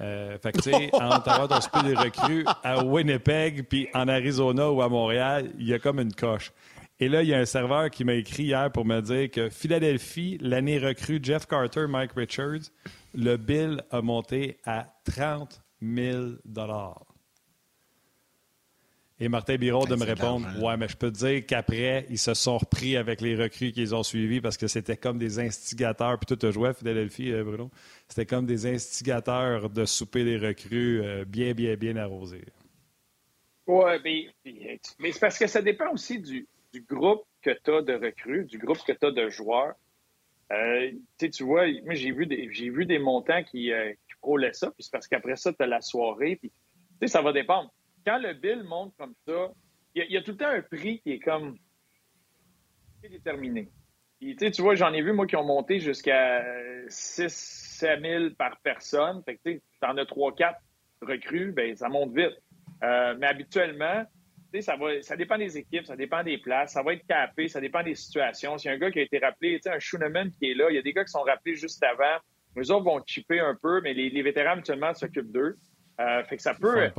Euh, fait que, tu sais, entre avoir ton souper des recrues à Winnipeg puis en Arizona ou à Montréal, il y a comme une coche. Et là, il y a un serveur qui m'a écrit hier pour me dire que Philadelphie, l'année recrue Jeff Carter, Mike Richards, le bill a monté à 30 000 et Martin Biron de me répondre Ouais, mais je peux te dire qu'après, ils se sont repris avec les recrues qu'ils ont suivis parce que c'était comme des instigateurs. Puis tout a joué à Philadelphie, euh, Bruno? C'était comme des instigateurs de souper des recrues euh, bien, bien, bien arrosés. Oui, mais, mais c'est parce que ça dépend aussi du, du groupe que tu as de recrues, du groupe que tu as de joueurs. Euh, tu vois, moi, j'ai vu, des, j'ai vu des montants qui, euh, qui ça, puis c'est parce qu'après ça, tu as la soirée, puis ça va dépendre. Quand le bill monte comme ça, il y, a tout le temps un prix qui est comme déterminé. Tu vois, j'en ai vu, moi, qui ont monté jusqu'à 6 7 000 par personne. Fait que tu en as 3-4 recrues, ben ça monte vite. Euh, mais habituellement, ça, ça dépend des équipes, ça dépend des places, ça va être capé, ça dépend des situations. S'il y a un gars qui a été rappelé, un Schooneman qui est là, il y a des gars qui sont rappelés juste avant. Les autres vont chipper un peu, mais les, vétérans, habituellement, s'occupent d'eux. Euh, fait que ça peut.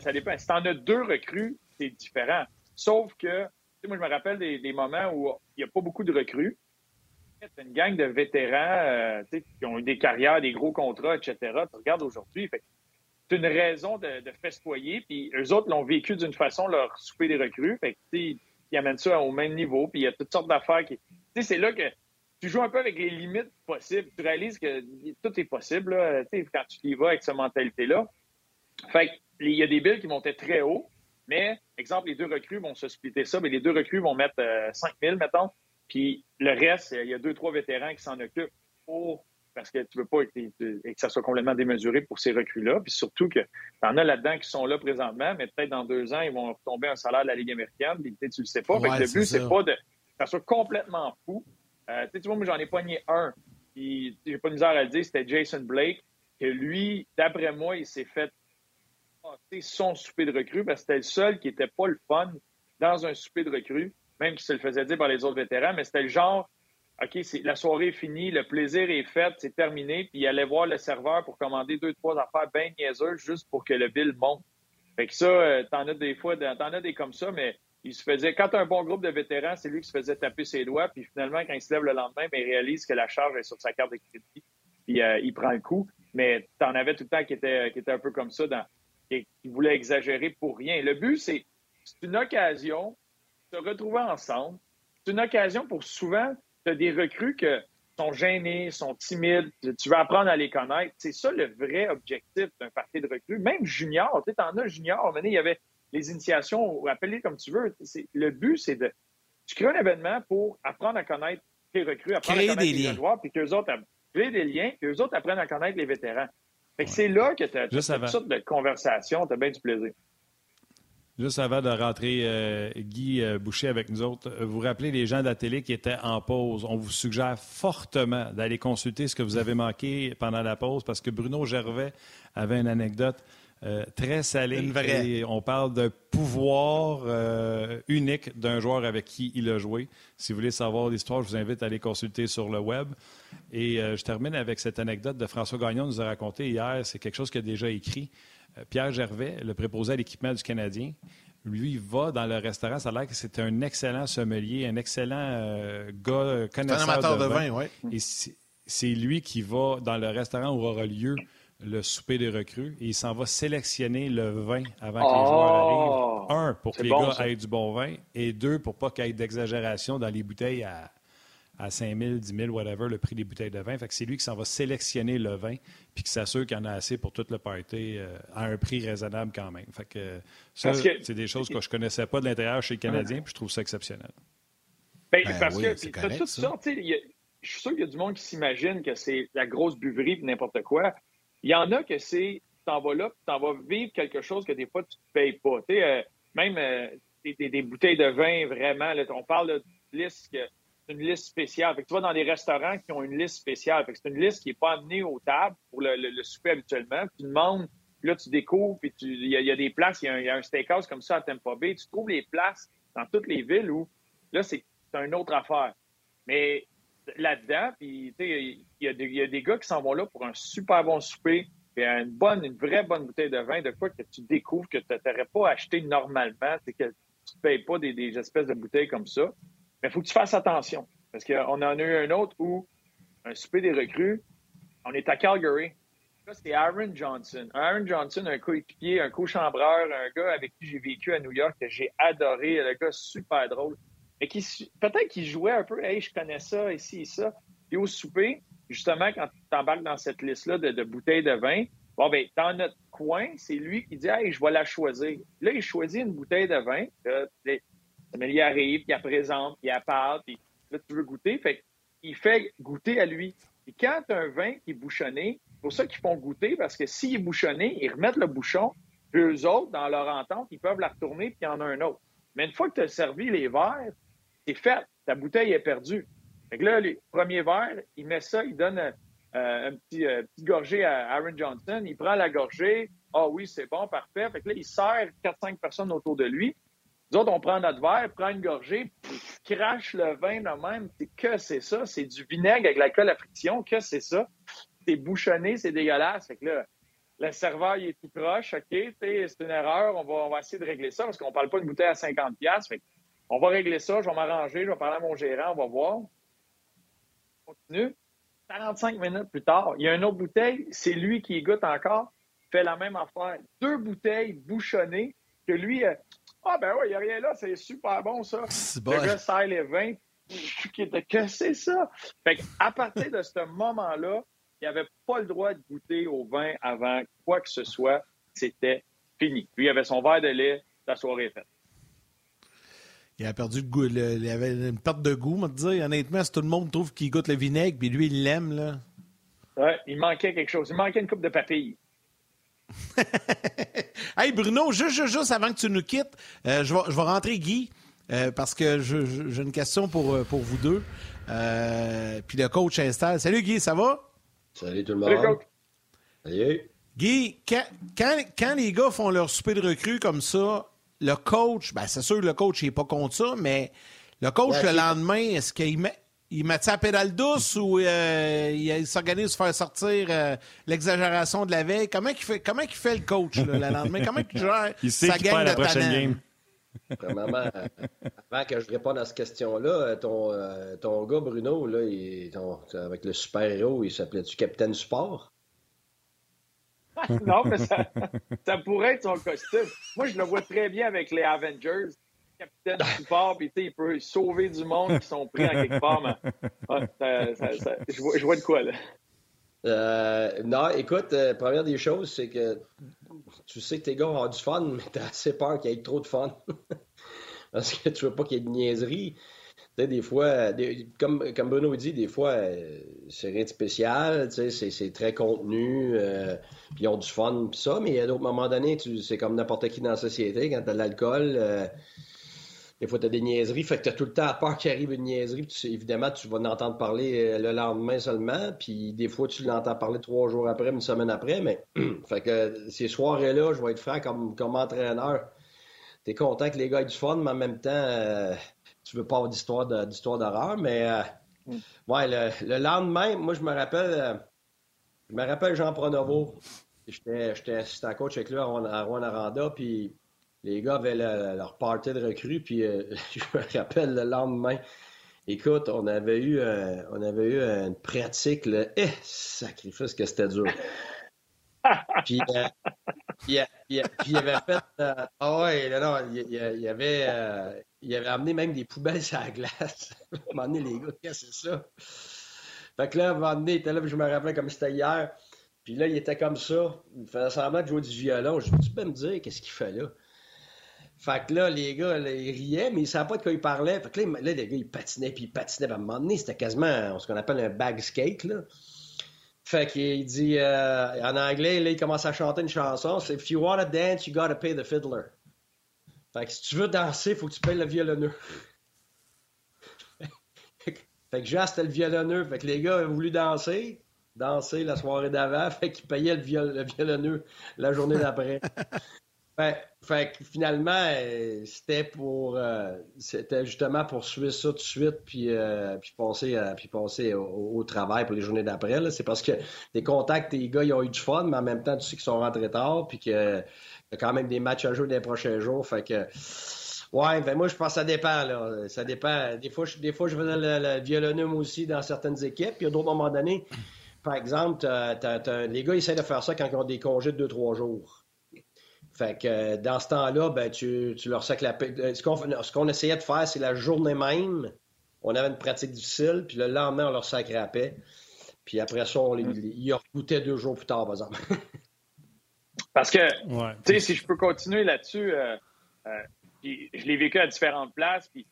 ça dépend. Si t'en as deux recrues, c'est différent. Sauf que, moi, je me rappelle des, moments où il n'y a pas beaucoup de recrues. C'est une gang de vétérans euh, qui ont eu des carrières, des gros contrats, etc. Tu regardes aujourd'hui, c'est une raison de, de festoyer. Puis eux autres l'ont vécu d'une façon, leur souper des recrues. Fait que, ils amènent ça au même niveau. Puis il y a toutes sortes d'affaires qui. c'est là que tu joues un peu avec les limites possibles. Tu réalises que tout est possible là, quand tu y vas avec cette mentalité-là. Fait il y a des billes qui vont être très hauts. Mais, exemple, les deux recrues vont se splitter ça, mais les deux recrues vont mettre 5 euh, 000, mettons. Puis le reste, il y a deux, trois vétérans qui s'en occupent pour parce que tu veux pas que, que ça soit complètement démesuré pour ces recrues-là. Puis surtout que tu en as là-dedans qui sont là présentement, mais peut-être dans deux ans, ils vont retomber un salaire de la Ligue américaine, puis tu le sais pas. le but, c'est pas de que ça soit complètement fou. Euh, tu vois, moi, j'en ai poigné un. Puis j'ai pas de misère à le dire, c'était Jason Blake, que lui, d'après moi, il s'est fait son souper de recrues parce que c'était le seul qui était pas le fun dans un souper de recrues, même qu'il se le faisait dire par les autres vétérans, mais c'était le genre OK, la soirée est finie, le plaisir est fait, c'est terminé, puis il allait voir le serveur pour commander deux, trois affaires bien niaiseuses juste pour que le bill monte. Fait que ça, euh, t'en as des fois, t'en as des comme ça, mais il se faisait, quand un bon groupe de vétérans, c'est lui qui se faisait taper ses doigts, puis finalement, quand il se lève le lendemain, ben, il réalise que la charge est sur sa carte de crédit, puis euh, il prend le coup. Mais t'en avais tout le temps qui était, qui était un peu comme ça, dans, qui, qui voulait exagérer pour rien. Le but, c'est, une occasion de se retrouver ensemble. C'est une occasion pour souvent tu as des recrues qui sont gênés, sont timides, tu veux apprendre à les connaître. C'est ça le vrai objectif d'un parti de recrues. Même junior, tu en as junior, il y avait les initiations, appelez comme tu veux. Le but, c'est de. Tu crées un événement pour apprendre à connaître tes recrues, apprendre à connaître les joueurs, puis qu'eux autres des liens, autres apprennent à connaître les vétérans. Fait que c'est là que tu as, toutes sortes de conversations, tu as bien du plaisir. Juste avant de rentrer euh, Guy euh, Boucher avec nous autres, euh, vous rappelez les gens de la télé qui étaient en pause. On vous suggère fortement d'aller consulter ce que vous avez manqué pendant la pause parce que Bruno Gervais avait une anecdote très salée. Une vraie. on parle d'un pouvoir unique d'un joueur avec qui il a joué. Si vous voulez savoir l'histoire, je vous invite à aller consulter sur le web. Et je termine avec cette anecdote de François Gagnon nous a raconté hier. C'est quelque chose qu'il a déjà écrit. Euh, Pierre Gervais, le préposé à l'équipement du Canadien, lui, il va dans le restaurant. Ça a l'air que c'est un excellent sommelier, un excellent euh, gars connaisseur un amateur de, vin. ouais. Et c'est lui qui va dans le restaurant où aura lieu le souper des recrues et il s'en va sélectionner le vin avant que les joueurs arrivent. Oh! Un, pour que les gars aient du bon vin et deux, pour pas qu'il y ait d'exagération dans les bouteilles à, à 5 000, 10 000, whatever, le prix des bouteilles de vin. Fait que c'est lui qui s'en va sélectionner le vin puis qui s'assure qu'il y en a assez pour tout le party euh, à un prix raisonnable quand même. Fait que ça, c'est des choses que je connaissais pas de l'intérieur chez les Canadiens puis je trouve ça exceptionnel. Ben, ben parce que tout ça, je suis sûr qu'il y a du monde qui s'imagine que c'est la grosse buverie n'importe quoi. Il y en a que c'est, tu t'en vas là, t'en vas vivre quelque chose que des fois, tu ne payes pas. Tu sais, euh, même euh, des, bouteilles de vin, vraiment, on parle de liste une liste spéciale. Fait que tu vas dans des restaurants qui ont une liste spéciale. Fait que c'est une liste qui n'est pas amenée aux tables pour le, souper habituellement. Tu demandes, là, tu découvres, puis il y, a des places, il y, a un steakhouse comme ça à Tampa Bay. Tu trouves les places dans toutes les villes où, là, c'est une autre affaire. Mais là-dedans. Puis, il y, a des gars qui s'en vont là pour un super bon souper, puis une bonne, une vraie bonne bouteille de vin, de quoi que tu découvres que tu n'aurais pas acheté normalement, que tu ne payes pas des, espèces de bouteilles comme ça. Mais il faut que tu fasses attention. Parce qu'on en a eu un autre où, un souper des recrues, on est à Calgary. Là, c'est Aaron Johnson. Aaron Johnson, un coéquipier, un co-chambreur, un gars avec qui j'ai vécu à New York, que j'ai adoré, un gars super drôle peut-être qu'il jouait un peu, hey, je connais ça, ici et ça. Puis au souper, justement, quand tu t'embarques dans cette liste-là de, bouteilles de vin, bon, ben, dans notre coin, c'est lui qui dit, hey, je vais la choisir. Là, il choisit une bouteille de vin. Là, il arrive, il la présente, il la parle, puis là, tu veux goûter. Fait il fait goûter à lui. Et quand tu as un vin qui est bouchonné, c'est pour ça qu'ils font goûter, parce que s'il est bouchonné, ils remettent le bouchon, puis eux autres, dans leur entente, ils peuvent la retourner, puis il y en a un autre. Mais une fois que tu as servi les verres, c'est fait. Ta bouteille est perdue. Fait que là, les premiers verres, il met ça, il donne euh, un petit, euh, petit gorgée à Aaron Johnson. Il prend la gorgée. Ah oui, c'est bon, parfait. Fait que là, il sert 4-5 personnes autour de lui. Nous autres, on prend notre verre, prend une gorgée, crache le vin de même. Que c'est ça? C'est du vinaigre avec la colle à friction. Que c'est ça? C'est bouchonné, c'est dégueulasse. Fait que là, le serveur, il est tout proche. OK, c'est une erreur. On va, essayer de régler ça parce qu'on parle pas d'une bouteille à 50$. Fait que on va régler ça, je vais m'arranger, je vais parler à mon gérant, on va voir. On continue. 45 minutes plus tard, il y a une autre bouteille, c'est lui qui goûte encore, fait la même affaire. Deux bouteilles bouchonnées que lui, euh, ah ben oui, il n'y a rien là, c'est super bon ça. Le gars sert les vins, que c'est ça? Fait à partir de ce moment-là, il n'avait pas le droit de goûter au vin avant quoi que ce soit. C'était fini. Lui, il avait son verre de lait, la soirée est faite. Il a perdu le goût. il avait une perte de goût, te dire. Honnêtement, si tout le monde trouve qu'il goûte le vinaigre, puis lui, il l'aime, là. Ouais, il manquait quelque chose. Il manquait une coupe de papilles. hey, Bruno, juste, juste, avant que tu nous quittes, euh, je, vais, je vais rentrer Guy, euh, parce que j'ai une question pour, euh, pour vous deux. puis le coach installe. Salut, Guy, ça va? Salut tout le monde. Salut, coach. Salut. Guy, quand, quand, quand les gars font leur souper de recrue comme ça, le coach, ben c'est sûr que le coach n'est pas contre ça, mais le coach, le lendemain, est-ce qu'il met, il met ça à pédale douce ou euh, il s'organise pour faire sortir euh, l'exagération de la veille? Comment il fait, comment il fait le coach le lendemain? Comment il gère il sait sa gang de la prochaine game? avant que je réponde à cette question-là, ton, euh, ton gars Bruno, là, avec le super-héros, il s'appelait-tu Capitaine Sport? non, mais ça, pourrait être son costume. Moi, je le vois très bien avec les Avengers. Capitaine support, puis il peut sauver du monde qui sont pris en quelque part. Mais, je, vois, je, vois, de quoi, là. Euh, non, écoute, euh, première des choses, c'est que tu sais que tes gars ont du fun, mais t'as assez peur qu'il y ait trop de fun. Parce que tu veux pas qu'il y ait de niaiserie des fois, comme, comme Bruno dit, des fois, euh, c'est rien de spécial, c'est très contenu, euh, puis ils ont du fun, pis ça, mais à d'autres moments donnés, c'est comme n'importe qui dans la société, quand t'as de l'alcool, euh, des fois t'as des niaiseries, fait que t'as tout le temps à peur qu'il arrive une niaiserie, puis évidemment, tu vas en entendre parler le lendemain seulement, puis des fois, tu l'entends parler trois jours après, une semaine après, mais fait que ces soirées-là, je vais être franc, comme, comme entraîneur, t'es content que les gars aient du fun, mais en même temps tu veux pas avoir d'histoire d'histoire d'horreur, mais euh, mm. ouais, le, lendemain, moi je me rappelle euh, je me rappelle Jean Pronovo. J'étais assistant coach avec lui à Rouen Aranda, puis Les gars avaient leur party de recrues, puis je me rappelle le lendemain, Écoute, on avait eu, on avait eu une pratique, le eh, sacrifice que c'était dur. puis, puis, il avait fait. ah ouais, non, il, avait, il avait amené même des poubelles à la glace. à un moment donné, les gars, qu'est-ce que c'est ça? Fait que là, à un moment donné, il était là, puis je me rappelais comme c'était hier. Puis là, il était comme ça. Il faisait semblant de jouer du violon. Je me tu peux me dire qu'est-ce qu'il fait là? Fait que là, les gars, ils riaient, mais ils ne savaient pas de quoi ils parlaient. Fait que là, les gars, ils patinaient, puis ils patinaient. à un moment donné, c'était quasiment ce qu'on appelle un bag skate, là. Fait qu'il dit, euh, en anglais, là, il commence à chanter une chanson. C'est If you want to dance, you gotta pay the fiddler. Fait que si tu veux danser, faut que tu payes le violonneux. fait que Jean, c'était le violonneux. Fait que les gars ont voulu danser, danser la soirée d'avant. Fait qu'ils payaient le, viol le violonneux la journée d'après. Fait, que finalement, euh, c'était pour euh, c'était justement pour suivre ça tout de suite puis, euh, puis passer, puis passer au, travail pour les journées d'après. C'est parce que les contacts, les gars, ils ont eu du fun, mais en même temps, tu sais qu'ils sont rentrés tard puis qu'il y a quand même des matchs à jouer des prochains jours. Fait que Ouais, ben moi je pense que ça dépend. Là. Ça dépend. Des fois, je, des fois, je faisais le, violonum aussi dans certaines équipes. Puis à d'autres moments donnés, par exemple, les gars ils essaient de faire ça quand ils ont des congés de 2-3 jours. Fait que euh, dans ce temps-là, ben, tu, tu leur sacs la euh, Ce qu'on essayait de faire, c'est la journée même, on avait une pratique difficile, puis le lendemain, on leur sacrait la paix. Puis après ça, on les, ils deux jours plus tard, par exemple. Parce que, tu sais, si je peux continuer là-dessus, euh, je l'ai vécu à différentes places, puis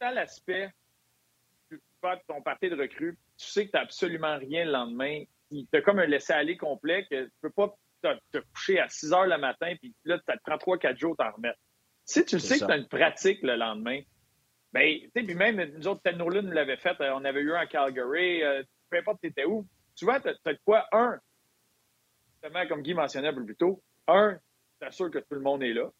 dans l'aspect, tu fais ton parti de recrue, tu sais que tu n'as absolument rien le lendemain. Tu as comme un laisser-aller complet que tu peux pas te coucher à 6 heures le matin, puis là, ça te prend 3-4 jours t'en remettre. Si tu sais que tu as une pratique le lendemain, ben, tu sais, puis même, nous autres, Ted nous l'avait fait, euh, on avait eu un à Calgary, euh, peu importe t'étais où, souvent, tu as, quoi? Un, justement, comme Guy mentionnait un peu plus tôt, un, t'assures que tout le monde est là.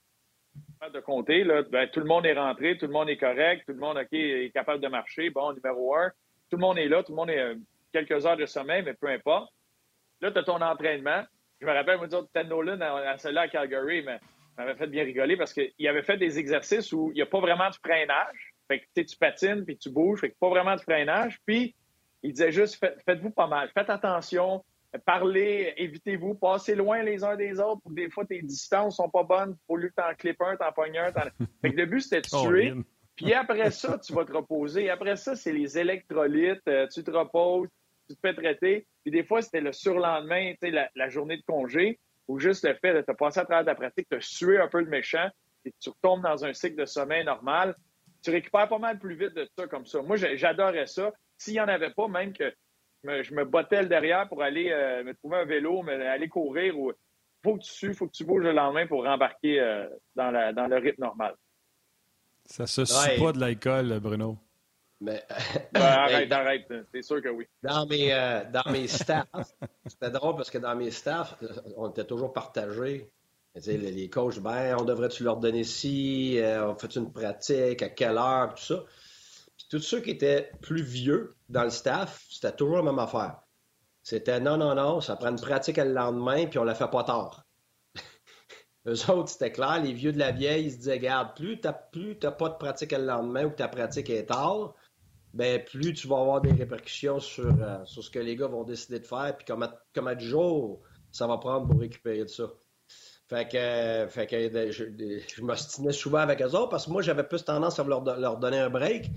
De compter, là, ben, tout le monde est rentré, tout le monde est correct, tout le monde est capable de marcher. Bon, numéro un, tout le monde est là, tout le monde est euh, quelques heures de sommeil, mais peu importe. Là, tu as ton entraînement. Je me rappelle, moi, Ted Nolan, à, celle-là à Calgary, mais m'avait fait bien rigoler parce qu'il avait fait des exercices où il n'y a pas vraiment de freinage. Fait que tu patines puis tu bouges, fait que pas vraiment de freinage. Puis il disait juste faites-vous pas mal, faites attention, parlez, évitez-vous, passez loin les uns des autres. Des fois, tes distances sont pas bonnes. Pour lui, t'en clipes un, t'en pognes un. Fait que le but, c'était de oh, tuer. puis après ça, tu vas te reposer. Après ça, c'est les électrolytes. Euh, tu te reposes, tu te fais traiter. Puis des fois, c'était le surlendemain, tu sais, la, journée de congé, ou juste le fait de te passer à travers ta pratique, de suer un peu le méchant, et tu retombes dans un cycle de sommeil normal. Tu récupères pas mal plus vite de ça comme ça. Moi, j'adorais ça. S'il n'y en avait pas, même que je me bottais le derrière pour aller euh, me trouver un vélo, me, aller courir, ou faut que tu sues, faut que tu bouges le lendemain pour rembarquer euh, dans, la, dans le rythme normal. Ça se suit pas de l'alcool, Bruno. Mais, arrête, arrête, c'est sûr que oui. Dans mes, euh, dans mes staffs, c'était drôle parce que dans mes staffs, on était toujours partagés. Les, les coachs, ben, on devrait-tu leur donner ci, euh, on fait une pratique, à quelle heure, tout ça. Puis tous ceux qui étaient plus vieux dans le staff, c'était toujours la même affaire. C'était non, non, non, ça prend une pratique le lendemain, puis on la fait pas tard. Eux autres, c'était clair, les vieux de la vieille, ils se disaient, regarde, plus tu n'as pas de pratique le lendemain ou que ta pratique est tard, ben plus tu vas avoir des répercussions sur, euh, sur ce que les gars vont décider de faire, puis comment, comment de jours ça va prendre pour récupérer de ça. Fait que, je, je m'ostinais souvent avec eux autres parce que moi, j'avais plus tendance à leur, leur, donner un break.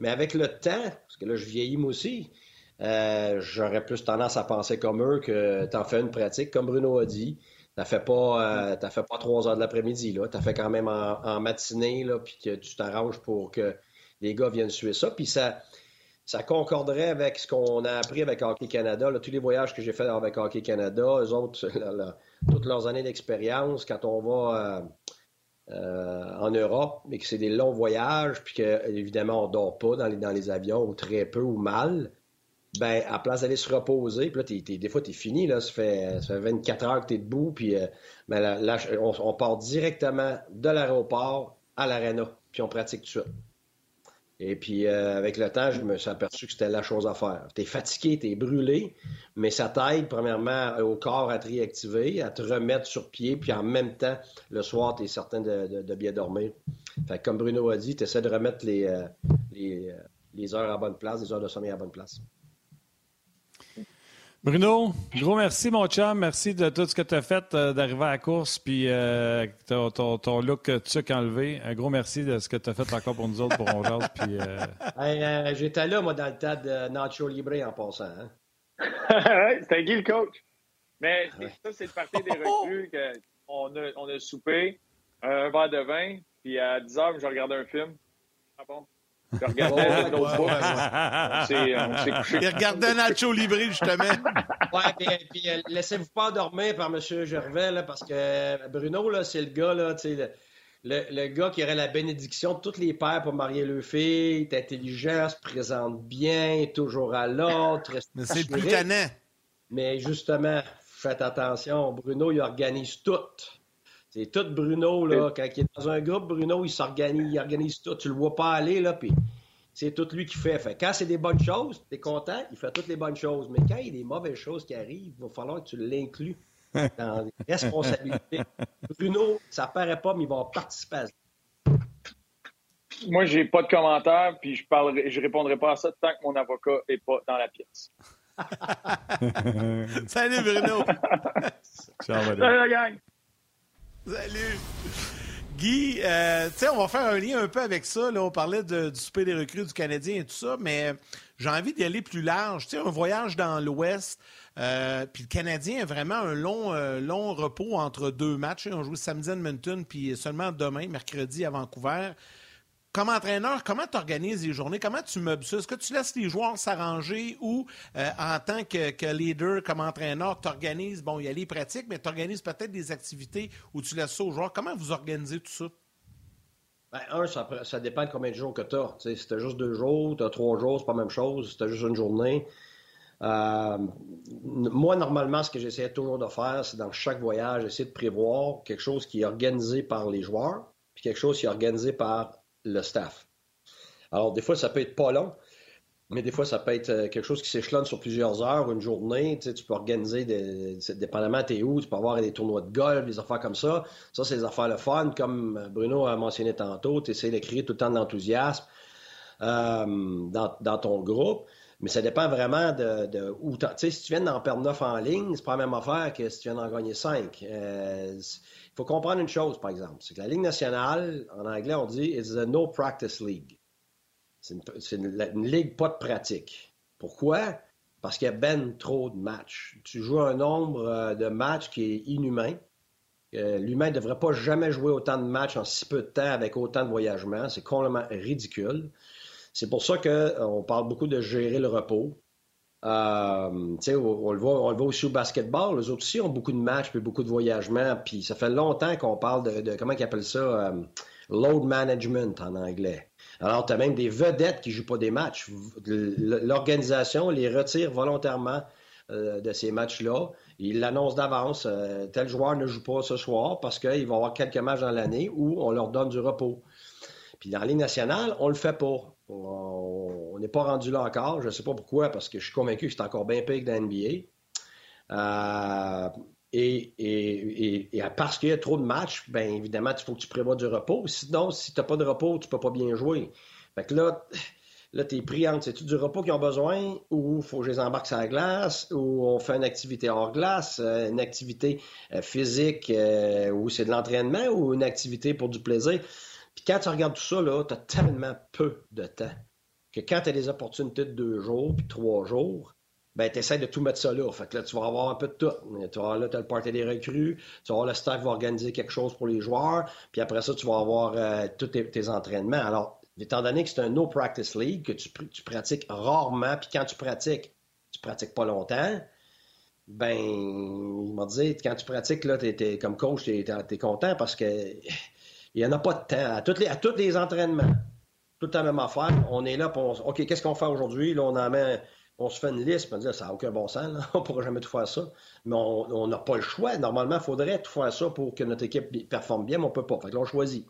Mais avec le temps, parce que là, je vieillis moi aussi, euh, j'aurais plus tendance à penser comme eux que tu en fais une pratique, comme Bruno a dit. T'as fait pas euh, fait pas trois heures de l'après-midi, là. T'as fait quand même en, en matinée, là, puis que tu t'arranges pour que les gars viennent suivre ça. Puis ça, ça concorderait avec ce qu'on a appris avec Hockey Canada. tous les voyages que j'ai faits avec Hockey Canada, eux autres, toutes leurs années d'expérience, quand on va euh, euh, en Europe, mais que c'est des longs voyages, puis qu'évidemment, on ne dort pas dans les, avions, ou très peu, ou mal, ben, à place d'aller se reposer, puis là, des fois, tu es fini, là, ça fait, ça fait 24 heures que tu es debout, puis euh, ben, là, on, on, part directement de l'aéroport à l'aréna, puis on pratique tout ça. Et puis, euh, avec le temps, je me suis aperçu que c'était la chose à faire. Tu es fatigué, tu es brûlé, mais ça t'aide, premièrement, au corps à te réactiver, à te remettre sur pied, puis en même temps, le soir, tu es certain de, bien dormir. Fait comme Bruno a dit, tu essaies de remettre les, euh, euh, les heures à bonne place, les heures de sommeil à bonne place. Bruno, gros merci, mon chum. Merci de tout ce que tu as fait, euh, d'arriver à la course, puis euh, ton, ton, ton, look tuc enlevé. Un gros merci de ce que tu as fait encore pour nous autres, pour On Puis, euh... J'étais là, moi, dans le tas de Nacho Libre en passant. Hein? C'était Guy le coach. Mais ça, c'est le parti des recrues qu'on a, on a soupé, un verre de vin, puis à 10 heures, je regardais un film. Ah bon? Je regardais l'autre Il regardait Nacho Libre, justement. ouais, puis, puis euh, laissez-vous pas endormir par M. Gervais, là, parce que Bruno, là, c'est le gars, là, tu sais, le, le, gars qui aurait la bénédiction de tous les pères pour marier le fille, est intelligent, se présente bien, toujours à l'autre. Mais c'est plus tannant. Mais justement, faites attention, Bruno, il organise tout. C'est tout Bruno, là. Quand il est dans un groupe, Bruno, il s'organise, il organise tout. Tu le vois pas aller, là, puis c'est tout lui qui fait. fait quand c'est des bonnes choses, tu es content, il fait toutes les bonnes choses. Mais quand il y a des mauvaises choses qui arrivent, il va falloir que tu l'inclues dans les responsabilités. Bruno, ça paraît pas, mais il va participer à ça. Moi, j'ai pas de commentaire, puis je parlerai, je répondrai pas à ça tant que mon avocat est pas dans la pièce. Salut Bruno. Salut la gang. Salut! Guy, euh, sais, on va faire un lien un peu avec ça. Là, on parlait du souper des recrues du Canadien et tout ça, mais j'ai envie d'y aller plus large. sais, un voyage dans l'Ouest, euh, puis le Canadien a vraiment un long, euh, long repos entre deux matchs. On joue samedi à Edmonton, puis seulement demain, mercredi à Vancouver comme entraîneur, comment tu organises les journées? Comment tu meubles ça? Est-ce que tu laisses les joueurs s'arranger ou euh, en tant que, leader, comme entraîneur, tu organises, bon, il y a les pratiques, mais tu organises peut-être des activités où tu laisses ça aux joueurs. Comment vous organisez tout ça? Ben, un, ça, dépend de combien de jours que tu as. Si tu juste deux jours, tu as trois jours, c'est pas la même chose. Si tu juste une journée. Euh, moi, normalement, ce que j'essaie toujours de faire, c'est dans chaque voyage, essayer de prévoir quelque chose qui est organisé par les joueurs, puis quelque chose qui est organisé par le staff. Alors, des fois, ça peut être pas long, mais des fois, ça peut être euh, quelque chose qui s'échelonne sur plusieurs heures, une journée. Tu, sais, tu peux organiser, des, dépendamment t'es où, tu peux avoir des tournois de golf, des affaires comme ça. Ça, c'est des affaires le fun. Comme Bruno a mentionné tantôt, tu essaies de créer tout le temps de l'enthousiasme euh, dans, ton groupe. Mais ça dépend vraiment de, où tu sais, si tu viens d'en perdre neuf en ligne, c'est pas la même affaire que si tu viens d'en gagner cinq. Euh, il faut comprendre une chose, par exemple. C'est que la Ligue nationale, en anglais, on dit it's a no practice league. C'est une, ligue pas de pratique. Pourquoi? Parce qu'il y a ben trop de matchs. Tu joues un nombre euh, de matchs qui est inhumain. Euh, l'humain ne devrait pas jamais jouer autant de matchs en si peu de temps avec autant de voyagements. C'est complètement ridicule. C'est pour ça qu'on euh, parle beaucoup de gérer le repos. Euh, on, le voit, on le voit aussi au basketball. Les autres aussi ont beaucoup de matchs puis beaucoup de voyagements. Puis ça fait longtemps qu'on parle de, comment ils appellent ça euh, load management en anglais. Alors, tu as même des vedettes qui jouent pas des matchs. L'organisation les retire volontairement de ces matchs-là. Ils l'annoncent d'avance. tel joueur ne joue pas ce soir parce qu'il va avoir quelques matchs dans l'année où on leur donne du repos. Puis dans la Ligue nationale, on le fait pas. On n'est pas rendu là encore. Je ne sais pas pourquoi, parce que je suis convaincu que c'est encore bien pire que dans l'NBA. Euh, et, parce qu'il y a trop de matchs, bien évidemment, il faut que tu prévois du repos. Sinon, si tu n'as pas de repos, tu ne peux pas bien jouer. Fait que là, là tu es pris entre c'est-tu du repos qu'ils ont besoin ou il faut que je les embarque sur la glace ou on fait une activité hors glace, euh, une activité euh, physique ou c'est de l'entraînement ou une activité pour du plaisir? Puis quand tu regardes tout ça, tu as tellement peu de temps que quand tu as des opportunités de deux jours puis trois jours, ben, tu essaies de tout mettre ça là. Fait que là, tu vas avoir un peu de tout. Tu vas là, tu as le party des recrues, tu vas avoir le staff va organiser quelque chose pour les joueurs, puis après ça, tu vas avoir euh, tous tes, entraînements. Alors, étant donné que c'est un no practice league, que tu, pratiques rarement, puis quand tu pratiques, tu pratiques pas longtemps, ben, il m'a dit, quand tu pratiques, là, es, comme coach, tu es, content parce que il n'y en a pas de temps. À tous les, à les entraînements, tout la même affaire. On est là pour. OK, qu'est-ce qu'on fait aujourd'hui? Là, on en on se fait une liste, on dit, ça n'a aucun bon sens, on ne pourra jamais tout faire ça. Mais on n'a pas le choix. Normalement, il faudrait tout faire ça pour que notre équipe performe bien, mais on ne peut pas. Fait que là, on choisit.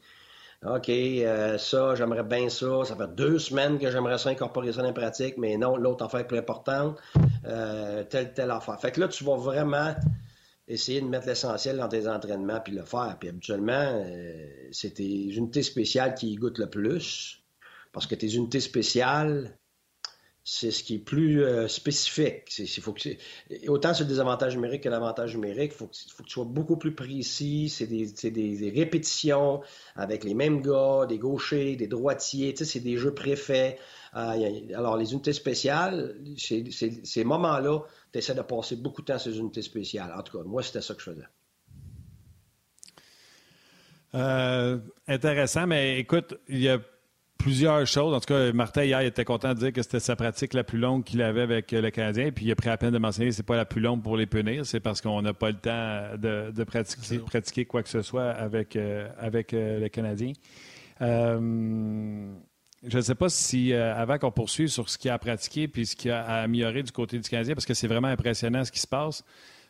OK, euh, ça, j'aimerais bien ça. Ça fait deux semaines que j'aimerais ça incorporer ça dans la pratique, mais non, l'autre affaire est plus importante. Euh, telle, telle affaire. Fait que là, tu vas vraiment essayer de mettre l'essentiel dans tes entraînements puis le faire. Puis habituellement, euh, c'est tes unités spéciales qui y goûtent le plus. Parce que tes unités spéciales, c'est ce qui est plus euh, spécifique. faut que autant sur le désavantage numérique que l'avantage numérique, il faut, que tu sois beaucoup plus précis. C'est des, des, répétitions avec les mêmes gars, des gauchers, des droitiers. C'est des jeux préfaits. Euh, alors, les unités spéciales, ces moments-là, tu essaies de passer beaucoup de temps sur ces unités spéciales. En tout cas, moi, c'était ça que je faisais. Euh, intéressant, mais écoute, il y a plusieurs choses. En tout cas, Martin, hier, il était content de dire que c'était sa pratique la plus longue qu'il avait avec euh, le Canadien. Puis il a pris la peine de mentionner que ce n'est pas la plus longue pour les punir. C'est parce qu'on n'a pas le temps de, pratiquer, pratiquer, quoi que ce soit avec, euh, avec euh, le Canadien. je ne sais pas si, avant qu'on poursuive sur ce qu'il a pratiqué puis ce qu'il a amélioré du côté du Canadien, parce que c'est vraiment impressionnant ce qui se passe.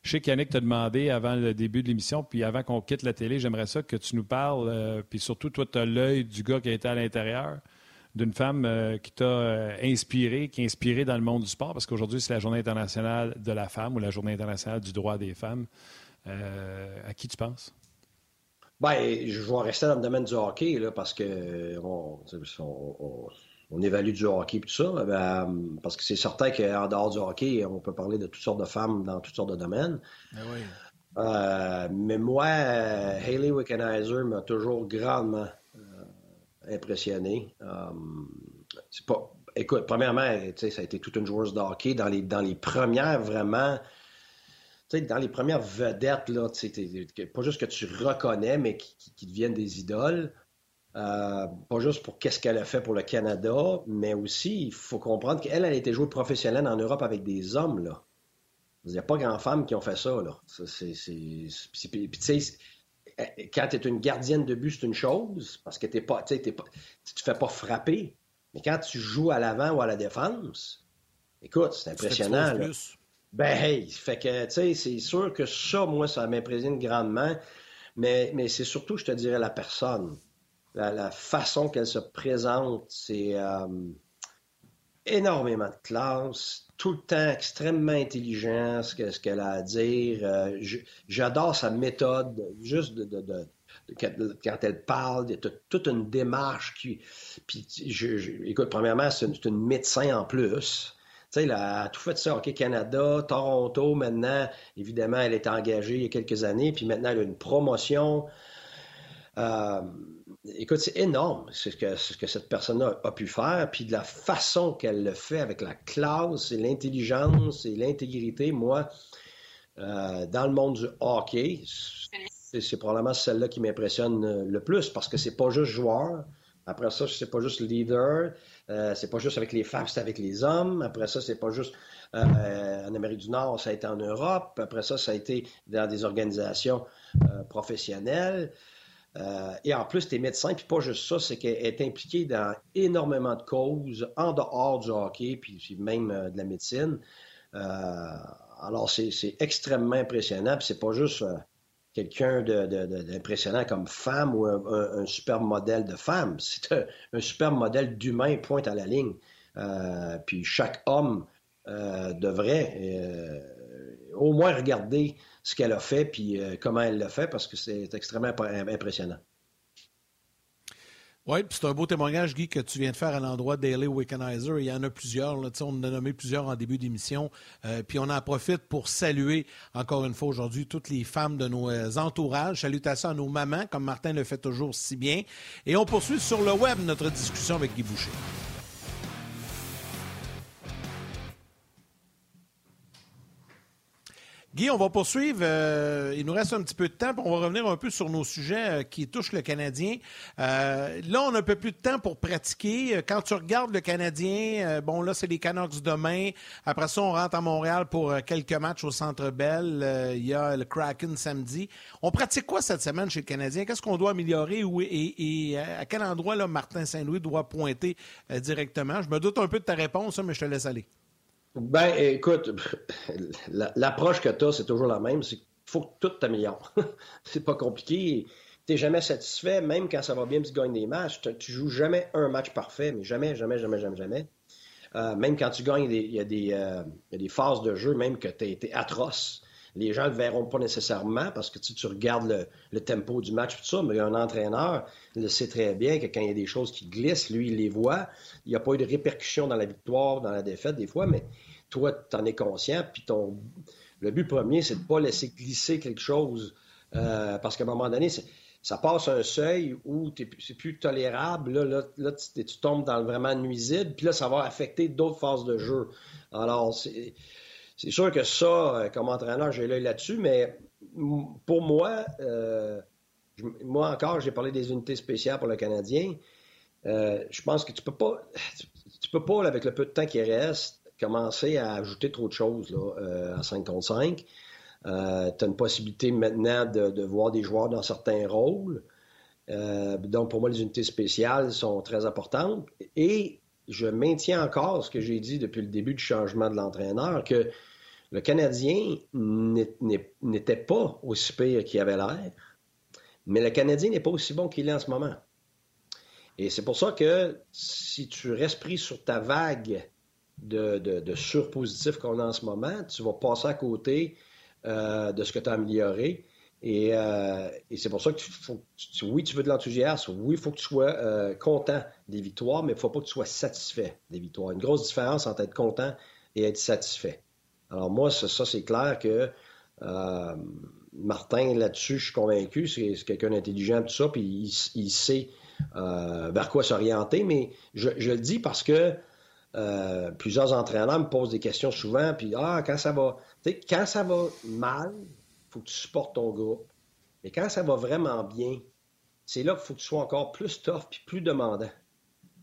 Je sais qu'Yannick t'a demandé avant le début de l'émission, puis avant qu'on quitte la télé, j'aimerais ça que tu nous parles, euh, puis surtout, toi, tu as l'œil du gars qui a été à l'intérieur, d'une femme euh, qui t'a euh, inspiré, qui est inspirée dans le monde du sport, parce qu'aujourd'hui, c'est la Journée internationale de la femme ou la Journée internationale du droit des femmes. à qui tu penses? Bien, je vais rester dans le domaine du hockey, là, parce que on, on évalue du hockey et tout ça, ben, parce que c'est certain qu'en dehors du hockey, on peut parler de toutes sortes de femmes dans toutes sortes de domaines. Ben euh, mais moi, Hayley Wickenheiser m'a toujours grandement euh, impressionné. Euh, c'est pas. Écoute, premièrement, ça a été toute une joueuse de hockey dans les, dans les premières vraiment. Dans les premières vedettes, là, pas juste que tu reconnais, mais qui deviennent des idoles. Euh, pas juste pour qu'est-ce qu'elle a fait pour le Canada, mais aussi, il faut comprendre qu'elle, elle a été jouée professionnelle en Europe avec des hommes, là. Il n'y a pas grand femmes qui ont fait ça, là. c'est, Puis, tu sais, quand tu es une gardienne de but, c'est une chose, parce que t'es pas, tu ne te fais pas frapper. Mais quand tu joues à l'avant ou à la défense, écoute, c'est impressionnant. Ben, hey, fait que, tu sais, c'est sûr que ça, moi, ça m'impressionne grandement. Mais, mais c'est surtout, je te dirais, la personne la, façon qu'elle se présente, c'est euh, énormément de classe, tout le temps extrêmement intelligent, ce qu'elle a à dire. Euh, j'adore sa méthode, juste de, quand elle parle, il toute une démarche qui. Puis, écoute, premièrement, c'est une, médecin en plus. Tu sais, elle a tout fait ça, OK, Canada, Toronto, maintenant, évidemment, elle est engagée il y a quelques années, puis maintenant, elle a une promotion. Euh, écoute, c'est énorme ce que, ce que cette personne a, pu faire, puis de la façon qu'elle le fait avec la classe et l'intelligence et l'intégrité. Moi, euh, dans le monde du hockey, c'est probablement celle-là qui m'impressionne le plus parce que c'est pas juste joueur. Après ça, c'est pas juste leader. Euh, c'est pas juste avec les femmes, c'est avec les hommes. Après ça, c'est pas juste euh, en Amérique du Nord, ça a été en Europe. Après ça, ça a été dans des organisations professionnelles. Euh, et en plus, tu es médecin, puis pas juste ça, c'est qu'elle est impliquée dans énormément de causes en dehors du hockey, puis, même euh, de la médecine. Euh, alors, c'est extrêmement impressionnant, puis c'est pas juste quelqu'un d'impressionnant comme femme ou un, super modèle de femme. C'est un, un, super modèle d'humain, pointe à la ligne. puis chaque homme devrait au moins regarder ce qu'elle a fait puis euh, comment elle l'a fait parce que c'est extrêmement impressionnant. Oui, c'est un beau témoignage, Guy, que tu viens de faire à l'endroit d'Ailey Wickenizer. Il y en a plusieurs. On en a nommé plusieurs en début d'émission. Euh, puis on en profite pour saluer encore une fois aujourd'hui toutes les femmes de nos euh, entourages. Salutations à nos mamans, comme Martin le fait toujours si bien. Et on poursuit sur le web notre discussion avec Guy Boucher. Guy, on va poursuivre. Euh, il nous reste un petit peu de temps. On va revenir un peu sur nos sujets euh, qui touchent le Canadien. Euh, là, on a un peu plus de temps pour pratiquer. Quand tu regardes le Canadien, bon, là, c'est les Canucks demain. Après ça, on rentre à Montréal pour quelques matchs au Centre Bell. il y a le Kraken samedi. On pratique quoi cette semaine chez le Canadien? Qu'est-ce qu'on doit améliorer? Et, à quel endroit là, Martin Saint-Louis doit pointer directement? Je me doute un peu de ta réponse, mais je te laisse aller. Ben, écoute, l'approche que tu as, c'est toujours la même. C'est qu'il faut que tout t'améliore. c'est pas compliqué. n'es jamais satisfait, même quand ça va bien, tu gagnes des matchs. Tu joues jamais un match parfait, mais jamais, jamais, jamais, jamais, jamais. Euh, même quand tu gagnes, il y, a des, euh, y a des phases de jeu, même que tu été atroce. Les gens ne le verront pas nécessairement parce que tu, tu regardes le, tempo du match, tout ça, mais un entraîneur le sait très bien que quand il y a des choses qui glissent, lui, il les voit. Il n'y a pas eu de répercussions dans la victoire, dans la défaite, des fois, mais toi, tu en es conscient, puis ton... le but premier, c'est de ne pas laisser glisser quelque chose euh, parce qu'à un moment donné, ça passe un seuil où c'est plus tolérable. Là, là, tu, tombes dans le vraiment nuisible, puis là, ça va affecter d'autres phases de jeu. Alors, c'est sûr que ça, euh, comme entraîneur, j'ai l'œil là-dessus, mais pour moi, euh, moi encore, j'ai parlé des unités spéciales pour le Canadien. je pense que tu peux pas, peux pas, avec le peu de temps qui reste, commencer à ajouter trop de choses là, à 5 contre 5. Euh, tu as une possibilité maintenant de, voir des joueurs dans certains rôles. Euh, donc, pour moi, les unités spéciales sont très importantes. Et je maintiens encore ce que j'ai dit depuis le début du changement de l'entraîneur, que le Canadien n'était pas aussi pire qu'il avait l'air, mais le Canadien n'est pas aussi bon qu'il est en ce moment. Et c'est pour ça que si tu restes pris sur ta vague de, surpositifs qu'on a en ce moment, tu vas passer à côté euh, de ce que tu as amélioré. Euh, et, c'est pour ça que tu, oui, tu veux de l'enthousiasme, oui, il faut que tu sois euh, content des victoires, mais il ne faut pas que tu sois satisfait des victoires. Une grosse différence entre être content et être satisfait. Alors moi, ça, c'est clair que Martin, là-dessus, je suis convaincu, c'est quelqu'un d'intelligent, tout ça, puis il, sait vers quoi s'orienter, mais je, le dis parce que euh, plusieurs entraîneurs me posent des questions souvent, puis ah, quand ça va, quand ça va mal, faut que tu supportes ton groupe. Mais quand ça va vraiment bien, c'est là qu'il faut que tu sois encore plus tough puis plus demandant.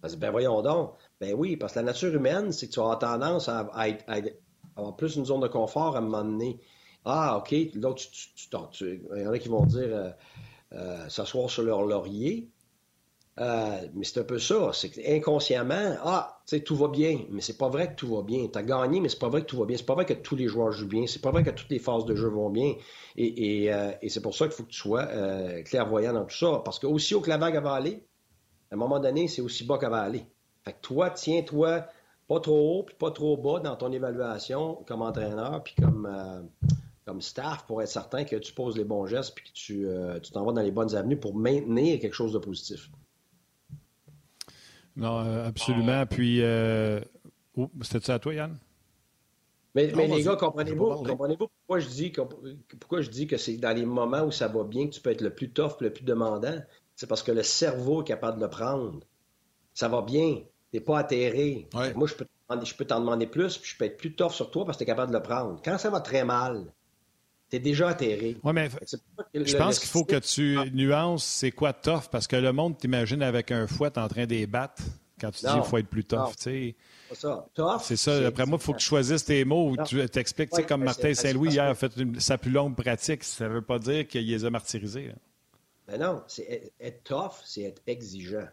Parce que, ben voyons donc. Ben oui, parce que la nature humaine, c'est que tu as tendance à, avoir plus une zone de confort à un moment donné. Ah, OK, là, il y en a qui vont dire euh, euh, s'asseoir sur leur laurier. Euh, mais c'est un peu ça. C'est inconsciemment, ah, tu sais, tout va bien. Mais c'est pas vrai que tout va bien. Tu as gagné, mais c'est pas vrai que tout va bien. C'est pas vrai que tous les joueurs jouent bien. C'est pas vrai que toutes les phases de jeu vont bien. Et, euh, c'est pour ça qu'il faut que tu sois euh, clairvoyant dans tout ça. Parce que aussi haut que la vague va aller, à un moment donné, c'est aussi bas qu'elle va aller. Fait que toi, tiens-toi pas trop haut puis pas trop bas dans ton évaluation comme entraîneur puis comme, comme staff pour être certain que tu poses les bons gestes puis que tu, tu t'en vas dans les bonnes avenues pour maintenir quelque chose de positif. Non, euh, absolument. Puis, euh... Oh, c'était ça à toi, Yann? Mais, les gars, comprenez-vous pourquoi, je dis, pourquoi je dis que c'est dans les moments où ça va bien que tu peux être le plus tough, le plus demandant? C'est parce que le cerveau est capable de le prendre. Ça va bien. Tu n'es pas atterré. Moi, je peux, t'en demander plus, puis je peux être plus tough sur toi parce que tu es capable de le prendre. Quand ça va très mal, tu es déjà atterré. Oui, mais je pense qu'il faut que tu nuances c'est quoi tough, parce que le monde t'imagine avec un fouet en train de battre quand tu dis qu'il faut être plus tough. C'est ça. C'est ça. Après moi, il faut que tu choisisses tes mots. Tu t'expliques, comme Martin Saint-Louis hier a fait sa plus longue pratique. Ça ne veut pas dire qu'il les a martyrisés. Ben non, c'est être tough, c'est être exigeant.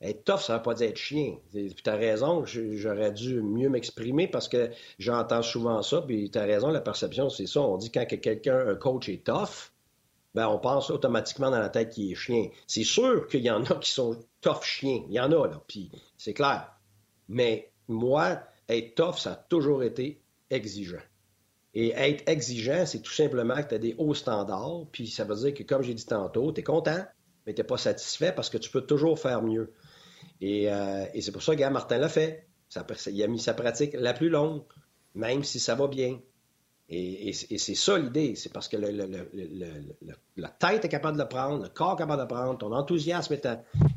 Être tough, ça ne veut pas dire être chien. Tu as raison, j'aurais dû mieux m'exprimer parce que j'entends souvent ça, puis tu as raison, la perception, c'est ça. On dit quand quelqu'un, un coach est tough, ben on pense automatiquement dans la tête qu'il est chien. C'est sûr qu'il y en a qui sont tough chiens. Il y en a, là, puis c'est clair. Mais moi, être tough, ça a toujours été exigeant. Et être exigeant, c'est tout simplement que tu as des hauts standards, puis ça veut dire que, comme j'ai dit tantôt, tu es content, mais tu n'es pas satisfait parce que tu peux toujours faire mieux. Euh, et, c'est pour ça que Martin l'a fait. il a mis sa pratique la plus longue, même si ça va bien. Et, c'est ça l'idée, c'est parce que la tête est capable de le prendre, le corps est capable de le prendre, ton enthousiasme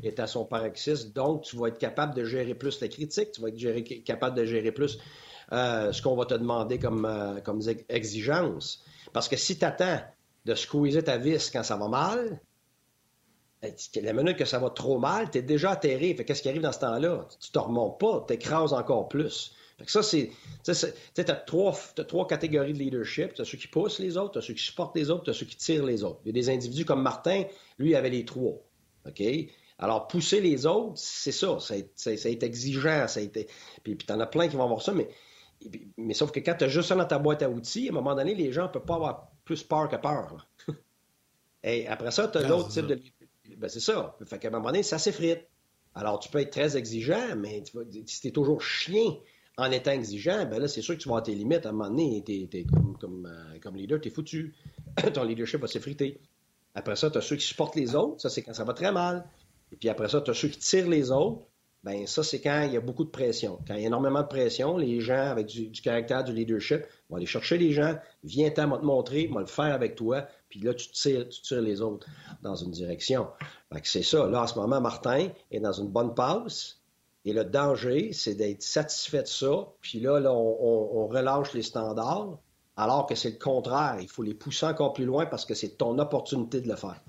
est à, son paroxysme, donc tu vas être capable de gérer plus la critique, tu vas être capable de gérer plus euh, ce qu'on va te demander comme, euh, comme exigence. Parce que si tu attends de squeezer ta vis quand ça va mal, la minute que ça va trop mal, tu es déjà atterré. qu'est-ce qui arrive dans ce temps-là? Tu te remontes pas, tu écrases encore plus. ça, c'est. Tu as trois, trois catégories de leadership. Tu as ceux qui poussent les autres, tu as ceux qui supportent les autres, tu as ceux qui tirent les autres. Il y a des individus comme Martin, lui, il avait les trois. OK? Alors, pousser les autres, c'est ça. Ça a, été exigeant. Ça été... Puis, puis tu en as plein qui vont avoir ça, mais, mais sauf que quand tu as juste ça dans ta boîte à outils, à un moment donné, les gens ne peuvent pas avoir plus peur que peur. Et après ça, tu as d'autres types de. Ben, c'est ça. Fait qu'à un moment donné, ça s'effrite. Alors, tu peux être très exigeant, mais si tu es toujours chien en étant exigeant, ben là, c'est sûr que tu vas à tes limites. À un moment donné, t'es, comme, comme, euh, leader, tu es foutu. Ton leadership va s'effriter. Après ça, tu as ceux qui supportent les autres. Ça, c'est quand ça va très mal. Et puis après ça, tu as ceux qui tirent les autres. Ben ça, c'est quand il y a beaucoup de pression. Quand il y a énormément de pression, les gens avec du, caractère, du leadership vont aller chercher les gens, viens t'en te montrer, va le faire avec toi, puis là, tu tires, tu tires les autres dans une direction. c'est ça. Là, en ce moment, Martin est dans une bonne passe. Et le danger, c'est d'être satisfait de ça. Puis là, là on, relâche les standards, alors que c'est le contraire. Il faut les pousser encore plus loin parce que c'est ton opportunité de le faire.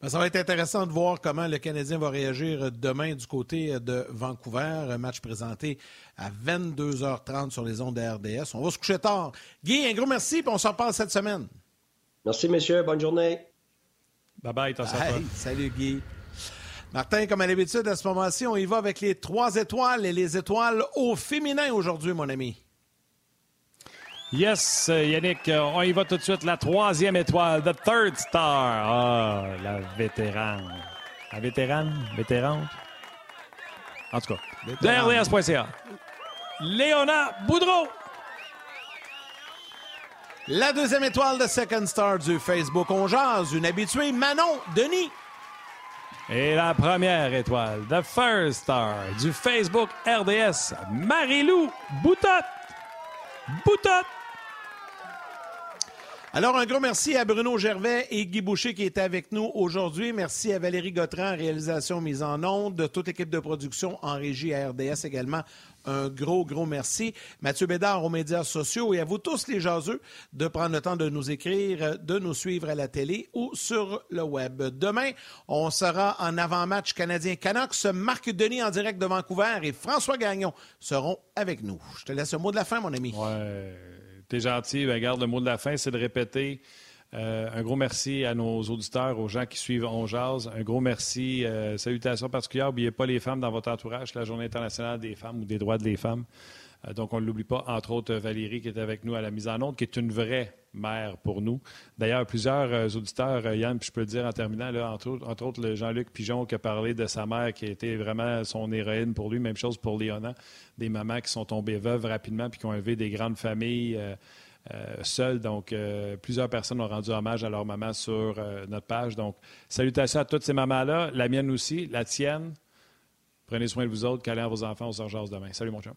Ben, ça va être intéressant de voir comment le Canadien va réagir demain du côté de Vancouver. Un match présenté à 22h30 sur les ondes de RDS. On va se coucher tard. Guy, un gros merci, et on s'en reparle cette semaine. Merci, messieurs. Bonne journée. Bye bye, t'en Salut, Guy. Martin, comme à l'habitude, à ce moment-ci, on y va avec les trois étoiles et les étoiles au féminin aujourd'hui, mon ami. Yes, Yannick, on y va tout de suite. La troisième étoile, the third star. Ah, la vétérane. La vétérane? Vétérante? En tout cas, de Léona Boudreau. La deuxième étoile de Second Star du Facebook On une habituée, Manon Denis. Et la première étoile, the first star du Facebook RDS, Marie-Lou Boutotte. Boutotte. Alors, un gros merci à Bruno Gervais et Guy Boucher qui étaient avec nous aujourd'hui. Merci à Valérie Gautran, réalisation mise en onde, de toute l'équipe de production en régie à RDS également. Un gros, gros merci. Mathieu Bédard aux médias sociaux et à vous tous les jaseux de prendre le temps de nous écrire, de nous suivre à la télé ou sur le web. Demain, on sera en avant-match canadien Canucks. Marc Denis en direct de Vancouver et François Gagnon seront avec nous. Je te laisse le mot de la fin, mon ami. T'es gentil. Ben, garde le mot de la fin, c'est de répéter. Euh, un gros merci à nos auditeurs, aux gens qui suivent On Jazz. Un gros merci. Euh, salutations particulières. N'oubliez pas les femmes dans votre entourage. la Journée internationale des femmes ou des droits des femmes. Euh, donc, on ne l'oublie pas. Entre autres, Valérie qui est avec nous à la mise en onde, qui est une vraie mère pour nous. D'ailleurs, plusieurs auditeurs, Yann, puis je peux le dire en terminant, entre, autres, Jean-Luc Pigeon qui a parlé de sa mère qui a été vraiment son héroïne pour lui. Même chose pour Léona des mamans qui sont tombées veuves rapidement puis qui ont élevé des grandes familles euh, euh, seules. Donc, euh, plusieurs personnes ont rendu hommage à leur maman sur notre page. Donc, salutations à toutes ces mamans-là, la mienne aussi, la tienne. Prenez soin de vous autres, câlez à vos enfants aux urgences demain. Salut mon chum.